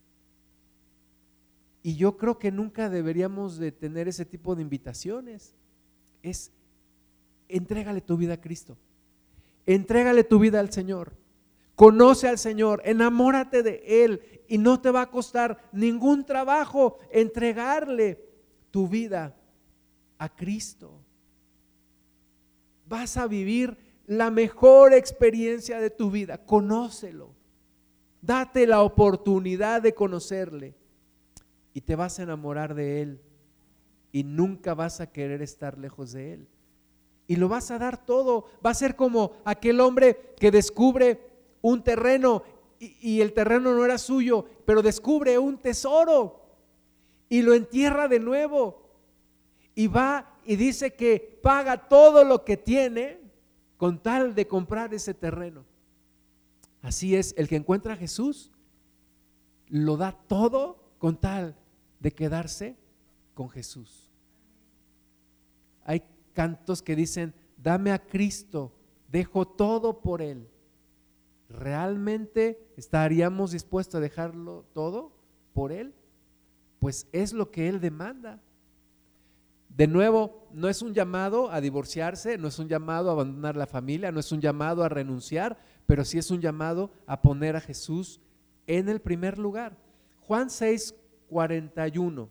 Y yo creo que nunca deberíamos de tener ese tipo de invitaciones. Es, entrégale tu vida a Cristo. Entrégale tu vida al Señor. Conoce al Señor, enamórate de Él y no te va a costar ningún trabajo entregarle tu vida a Cristo vas a vivir la mejor experiencia de tu vida. Conócelo. Date la oportunidad de conocerle y te vas a enamorar de él y nunca vas a querer estar lejos de él. Y lo vas a dar todo. Va a ser como aquel hombre que descubre un terreno y, el terreno no era suyo, pero descubre un tesoro y lo entierra de nuevo y va y dice que paga todo lo que tiene con tal de comprar ese terreno. Así es, el que encuentra a Jesús lo da todo con tal de quedarse con Jesús. Hay cantos que dicen, dame a Cristo, dejo todo por Él. ¿Realmente estaríamos dispuestos a dejarlo todo por Él? Pues es lo que Él demanda. De nuevo, no es un llamado a divorciarse, no es un llamado a abandonar la familia, no es un llamado a renunciar, pero sí es un llamado a poner a Jesús en el primer lugar. Juan 6, 41.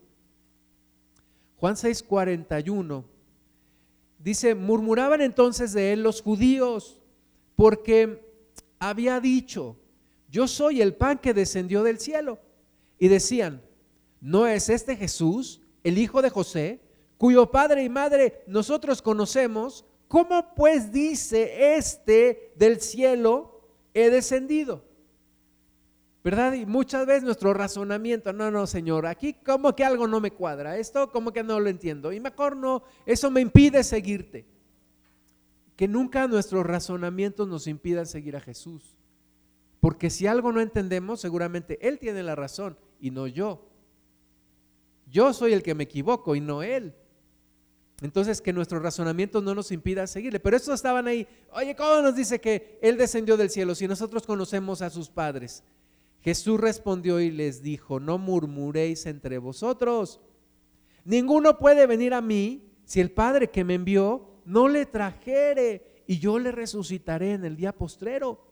Juan 6, 41. Dice, murmuraban entonces de él los judíos, porque había dicho, yo soy el pan que descendió del cielo. Y decían, ¿no es este Jesús, el hijo de José? cuyo padre y madre nosotros conocemos, ¿cómo pues dice este del cielo he descendido? ¿Verdad? Y muchas veces nuestro razonamiento, no, no, Señor, aquí como que algo no me cuadra, esto como que no lo entiendo, y mejor no, eso me impide seguirte. Que nunca nuestros razonamientos nos impidan seguir a Jesús. Porque si algo no entendemos, seguramente Él tiene la razón y no yo. Yo soy el que me equivoco y no Él. Entonces, que nuestro razonamiento no nos impida seguirle. Pero estos estaban ahí, oye, ¿cómo nos dice que Él descendió del cielo si nosotros conocemos a sus padres? Jesús respondió y les dijo, no murmuréis entre vosotros. Ninguno puede venir a mí si el Padre que me envió no le trajere y yo le resucitaré en el día postrero.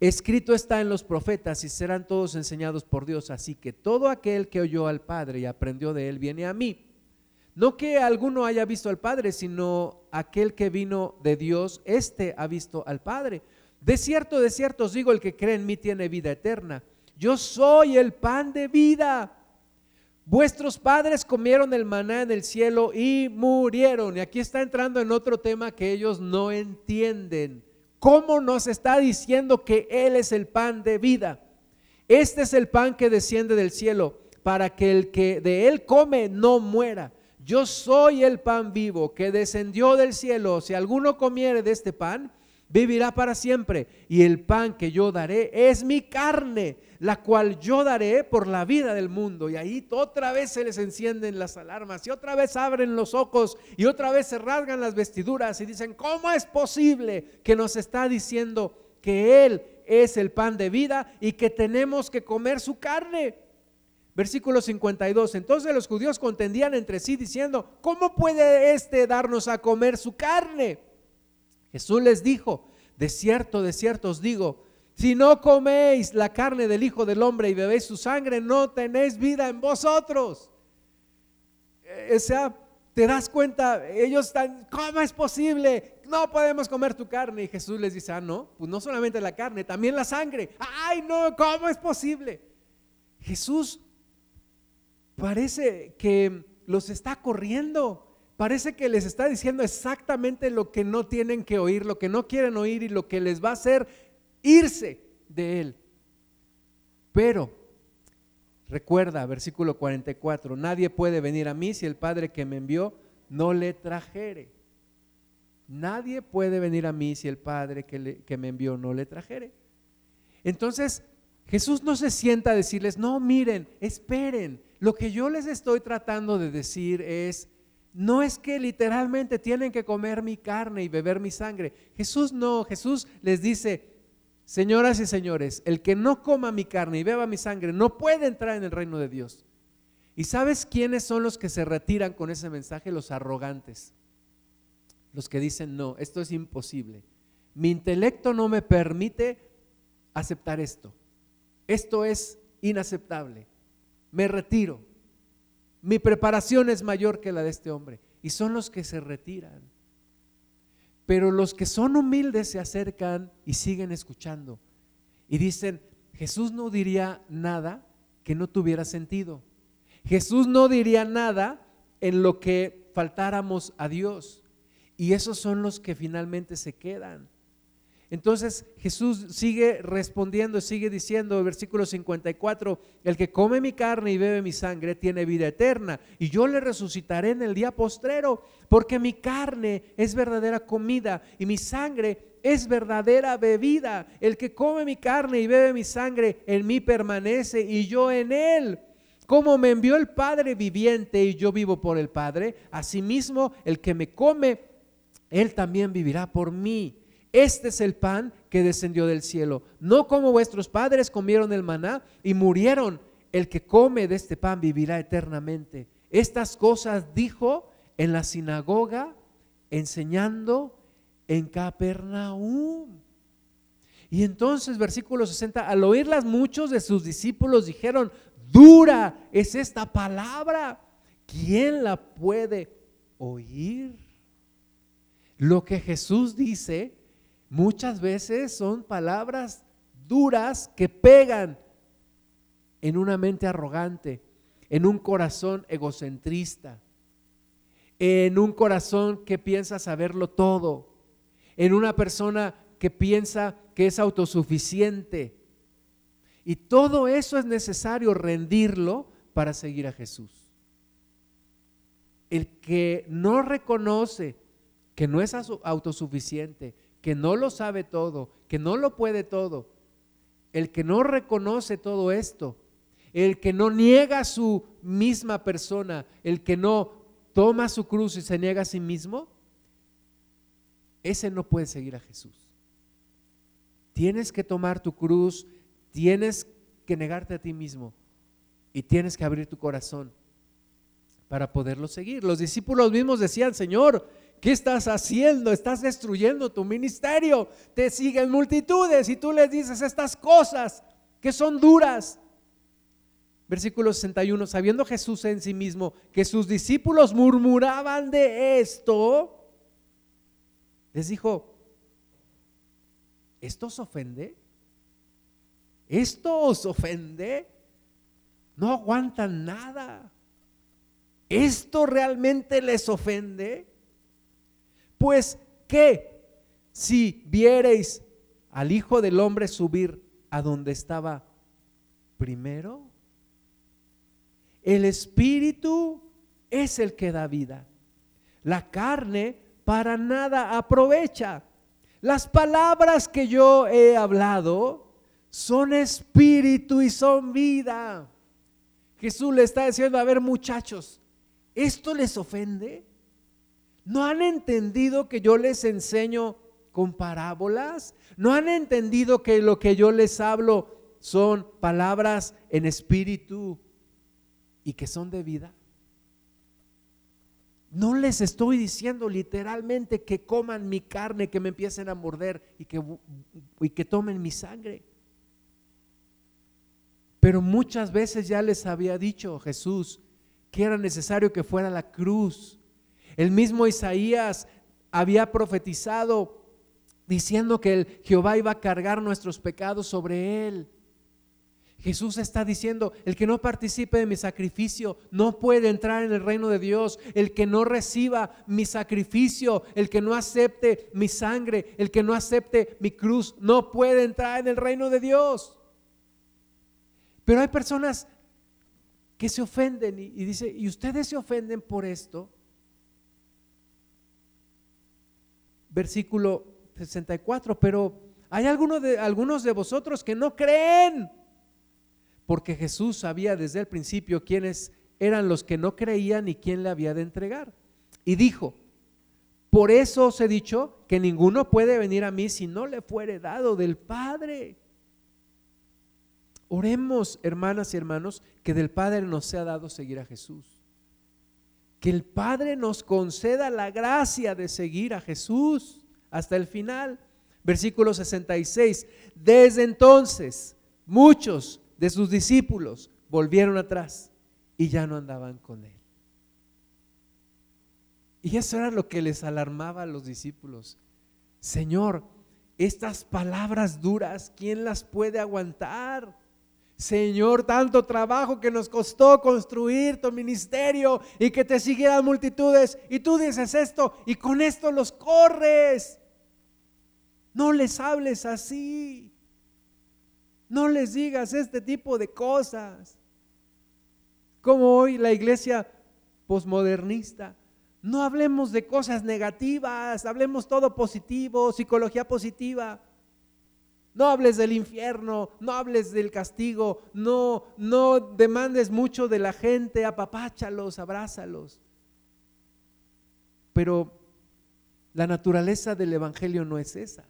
Escrito está en los profetas y serán todos enseñados por Dios. Así que todo aquel que oyó al Padre y aprendió de él viene a mí. No que alguno haya visto al Padre, sino aquel que vino de Dios, éste ha visto al Padre. De cierto, de cierto os digo, el que cree en mí tiene vida eterna. Yo soy el pan de vida. Vuestros padres comieron el maná en el cielo y murieron. Y aquí está entrando en otro tema que ellos no entienden. ¿Cómo nos está diciendo que Él es el pan de vida? Este es el pan que desciende del cielo para que el que de Él come no muera. Yo soy el pan vivo que descendió del cielo. Si alguno comiere de este pan, vivirá para siempre. Y el pan que yo daré es mi carne, la cual yo daré por la vida del mundo. Y ahí otra vez se les encienden las alarmas y otra vez abren los ojos y otra vez se rasgan las vestiduras y dicen, ¿cómo es posible que nos está diciendo que Él es el pan de vida y que tenemos que comer su carne? Versículo 52. Entonces los judíos contendían entre sí diciendo, ¿cómo puede éste darnos a comer su carne? Jesús les dijo, de cierto, de cierto os digo, si no coméis la carne del Hijo del Hombre y bebéis su sangre, no tenéis vida en vosotros. Eh, o sea, te das cuenta, ellos están, ¿cómo es posible? No podemos comer tu carne. Y Jesús les dice, ah, no, pues no solamente la carne, también la sangre. Ay, no, ¿cómo es posible? Jesús parece que los está corriendo. Parece que les está diciendo exactamente lo que no tienen que oír, lo que no quieren oír y lo que les va a hacer irse de él. Pero, recuerda, versículo 44, nadie puede venir a mí si el Padre que me envió no le trajere. Nadie puede venir a mí si el Padre que, que me envió no le trajere. Entonces, Jesús no se sienta a decirles, no, miren, esperen, lo que yo les estoy tratando de decir es, no es que literalmente tienen que comer mi carne y beber mi sangre. Jesús no, Jesús les dice, señoras y señores, el que no coma mi carne y beba mi sangre no puede entrar en el reino de Dios. ¿Y sabes quiénes son los que se retiran con ese mensaje? Los arrogantes. Los que dicen, no, esto es imposible. Mi intelecto no me permite aceptar esto. Esto es inaceptable me retiro. Mi preparación es mayor que la de este hombre. Y son los que se retiran. Pero los que son humildes se acercan y siguen escuchando. Y dicen, Jesús no diría nada que no tuviera sentido. Jesús no diría nada en lo que faltáramos a Dios. Y esos son los que finalmente se quedan. Entonces Jesús sigue respondiendo, sigue diciendo, versículo 54, el que come mi carne y bebe mi sangre tiene vida eterna, y yo le resucitaré en el día postrero, porque mi carne es verdadera comida y mi sangre es verdadera bebida. El que come mi carne y bebe mi sangre en mí permanece y yo en él. Como me envió el Padre viviente y yo vivo por el Padre, asimismo el que me come, él también vivirá por mí. Este es el pan que descendió del cielo. No como vuestros padres comieron el maná y murieron. El que come de este pan vivirá eternamente. Estas cosas dijo en la sinagoga, enseñando en Capernaum. Y entonces, versículo 60, al oírlas muchos de sus discípulos dijeron, dura es esta palabra. ¿Quién la puede oír? Lo que Jesús dice muchas veces son palabras duras que pegan en una mente arrogante, en un corazón egocentrista, en un corazón que piensa saberlo todo, en una persona que piensa que es autosuficiente. Y todo eso es necesario rendirlo para seguir a Jesús. El que no reconoce que no es autosuficiente, que no lo sabe todo, que no lo puede todo, el que no reconoce todo esto, el que no niega su misma persona, el que no toma su cruz y se niega a sí mismo, ese no puede seguir a Jesús. Tienes que tomar tu cruz, tienes que negarte a ti mismo y tienes que abrir tu corazón para poderlo seguir. Los discípulos mismos decían, Señor, ¿Qué estás haciendo? Estás destruyendo tu ministerio. Te siguen multitudes y tú les dices estas cosas que son duras. Versículo 61, sabiendo Jesús en sí mismo que sus discípulos murmuraban de esto, les dijo, ¿esto os ofende? ¿esto os ofende? No aguantan nada. ¿Esto realmente les ofende? Pues, ¿qué? Si viereis al Hijo del Hombre subir a donde estaba primero, el Espíritu es el que da vida. La carne para nada aprovecha. Las palabras que yo he hablado son espíritu y son vida. Jesús le está diciendo, a ver muchachos, ¿esto les ofende? ¿No han entendido que yo les enseño con parábolas? ¿No han entendido que lo que yo les hablo son palabras en espíritu y que son de vida? No les estoy diciendo literalmente que coman mi carne, que me empiecen a morder y que, y que tomen mi sangre. Pero muchas veces ya les había dicho Jesús que era necesario que fuera la cruz. El mismo Isaías había profetizado diciendo que el Jehová iba a cargar nuestros pecados sobre él. Jesús está diciendo, el que no participe de mi sacrificio no puede entrar en el reino de Dios. El que no reciba mi sacrificio, el que no acepte mi sangre, el que no acepte mi cruz, no puede entrar en el reino de Dios. Pero hay personas que se ofenden y, dice, ¿y ustedes se ofenden por esto? Versículo 64, pero hay algunos de, algunos de vosotros que no creen porque Jesús sabía desde el principio quiénes eran los que no creían y quién le había de entregar. Y dijo, por eso os he dicho que ninguno puede venir a mí si no le fuere dado del Padre. Oremos, hermanas y hermanos, que del Padre nos sea dado seguir a Jesús. Que el Padre nos conceda la gracia de seguir a Jesús hasta el final. Versículo 66. Desde entonces, muchos de sus discípulos volvieron atrás y ya no andaban con él. Y eso era lo que les alarmaba a los discípulos. Señor, estas palabras duras, ¿quién las puede aguantar? Señor, tanto trabajo que nos costó construir tu ministerio y que te siguieran multitudes y tú dices esto y con esto los corres. No les hables así. No les digas este tipo de cosas. Como hoy la iglesia posmodernista. No hablemos de cosas negativas, hablemos todo positivo, psicología positiva. No hables del infierno, no hables del castigo, no no demandes mucho de la gente, apapáchalos, abrázalos. Pero la naturaleza del evangelio no es esa.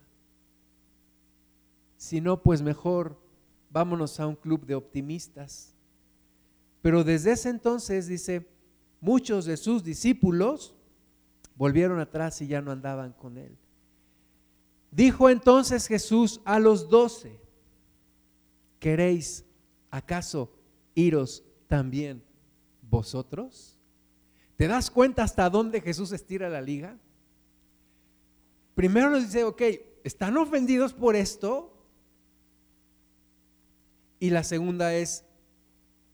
Sino pues mejor vámonos a un club de optimistas. Pero desde ese entonces, dice, muchos de sus discípulos volvieron atrás y ya no andaban con él. Dijo entonces Jesús a los doce, ¿queréis acaso iros también vosotros? ¿Te das cuenta hasta dónde Jesús estira la liga? Primero nos dice, ok, ¿están ofendidos por esto? Y la segunda es,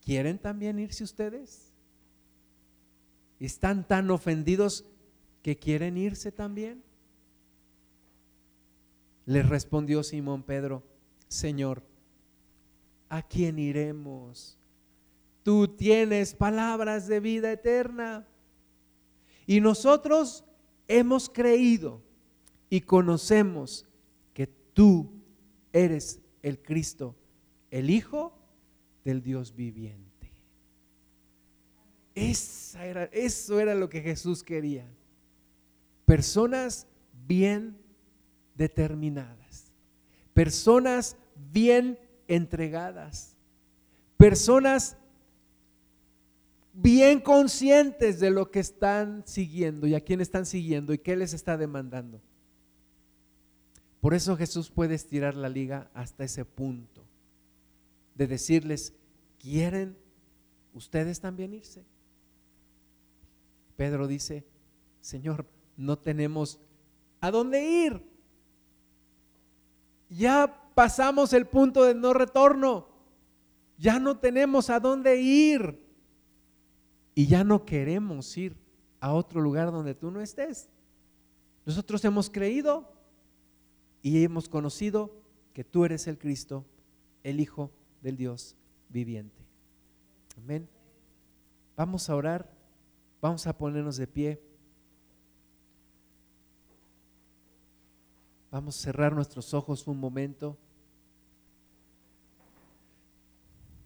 ¿quieren también irse ustedes? ¿Están tan ofendidos que quieren irse también? Les respondió Simón Pedro, Señor, ¿a quién iremos? Tú tienes palabras de vida eterna. Y nosotros hemos creído y conocemos que tú eres el Cristo, el Hijo del Dios viviente. Esa era, eso era lo que Jesús quería. Personas bien determinadas, personas bien entregadas, personas bien conscientes de lo que están siguiendo y a quién están siguiendo y qué les está demandando. Por eso Jesús puede estirar la liga hasta ese punto de decirles, ¿quieren ustedes también irse? Pedro dice, Señor, no tenemos a dónde ir. Ya pasamos el punto de no retorno. Ya no tenemos a dónde ir. Y ya no queremos ir a otro lugar donde tú no estés. Nosotros hemos creído y hemos conocido que tú eres el Cristo, el Hijo del Dios viviente. Amén. Vamos a orar, vamos a ponernos de pie. Vamos a cerrar nuestros ojos un momento.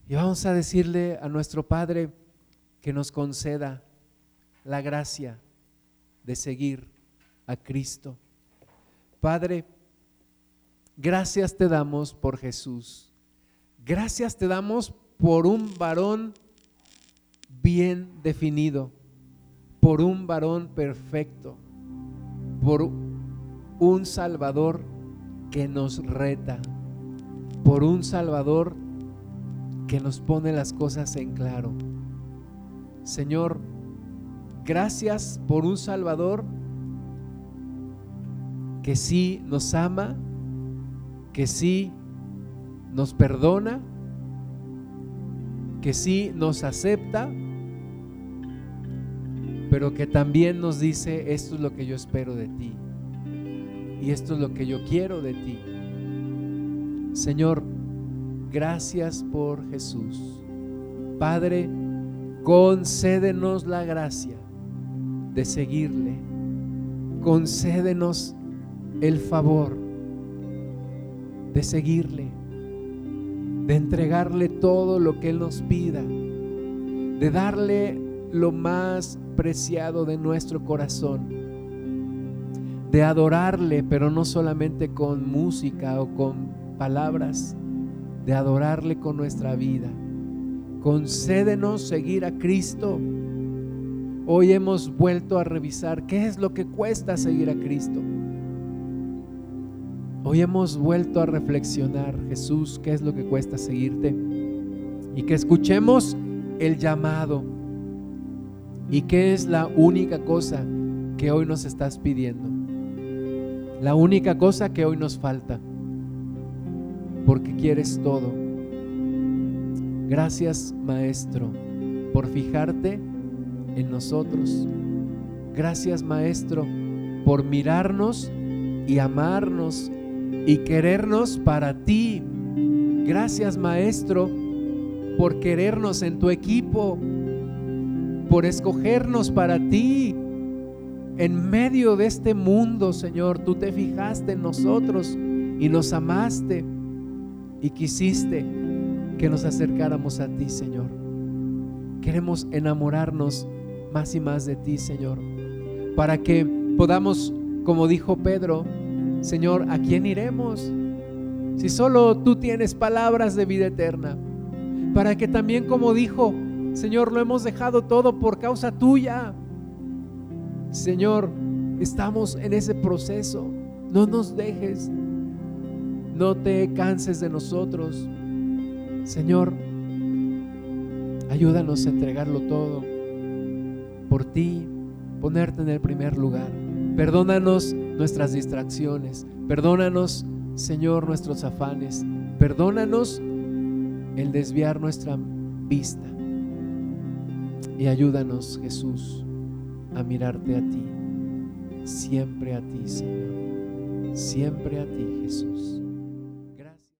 Y vamos a decirle a nuestro Padre que nos conceda la gracia de seguir a Cristo. Padre, gracias te damos por Jesús. Gracias te damos por un varón bien definido, por un varón perfecto, por un Salvador que nos reta, por un Salvador que nos pone las cosas en claro. Señor, gracias por un Salvador que sí nos ama, que sí nos perdona, que sí nos acepta, pero que también nos dice, esto es lo que yo espero de ti. Y esto es lo que yo quiero de ti. Señor, gracias por Jesús. Padre, concédenos la gracia de seguirle. Concédenos el favor de seguirle, de entregarle todo lo que Él nos pida, de darle lo más preciado de nuestro corazón de adorarle, pero no solamente con música o con palabras, de adorarle con nuestra vida. Concédenos seguir a Cristo. Hoy hemos vuelto a revisar qué es lo que cuesta seguir a Cristo. Hoy hemos vuelto a reflexionar, Jesús, qué es lo que cuesta seguirte. Y que escuchemos el llamado. Y qué es la única cosa que hoy nos estás pidiendo la única cosa que hoy nos falta, porque quieres todo. Gracias, Maestro, por fijarte en nosotros. Gracias, Maestro, por mirarnos y amarnos y querernos para ti. Gracias, Maestro, por querernos en tu equipo, por escogernos para ti en medio de este mundo, Señor, tú te fijaste en nosotros y nos amaste y quisiste que nos acercáramos a ti, Señor. Queremos enamorarnos más y más de ti, Señor, para que podamos, como dijo Pedro, Señor, ¿a quién iremos? Si solo tú tienes palabras de vida eterna, para que también, como dijo, Señor, lo hemos dejado todo por causa tuya Señor, estamos en ese proceso. No nos dejes. No te canses de nosotros. Señor, ayúdanos a entregarlo todo por ti, ponerte en el primer lugar. Perdónanos nuestras distracciones. Perdónanos, Señor, nuestros afanes. Perdónanos el desviar nuestra vista. Y ayúdanos, Jesús a mirarte a ti, siempre a ti, Señor, siempre a ti, Jesús.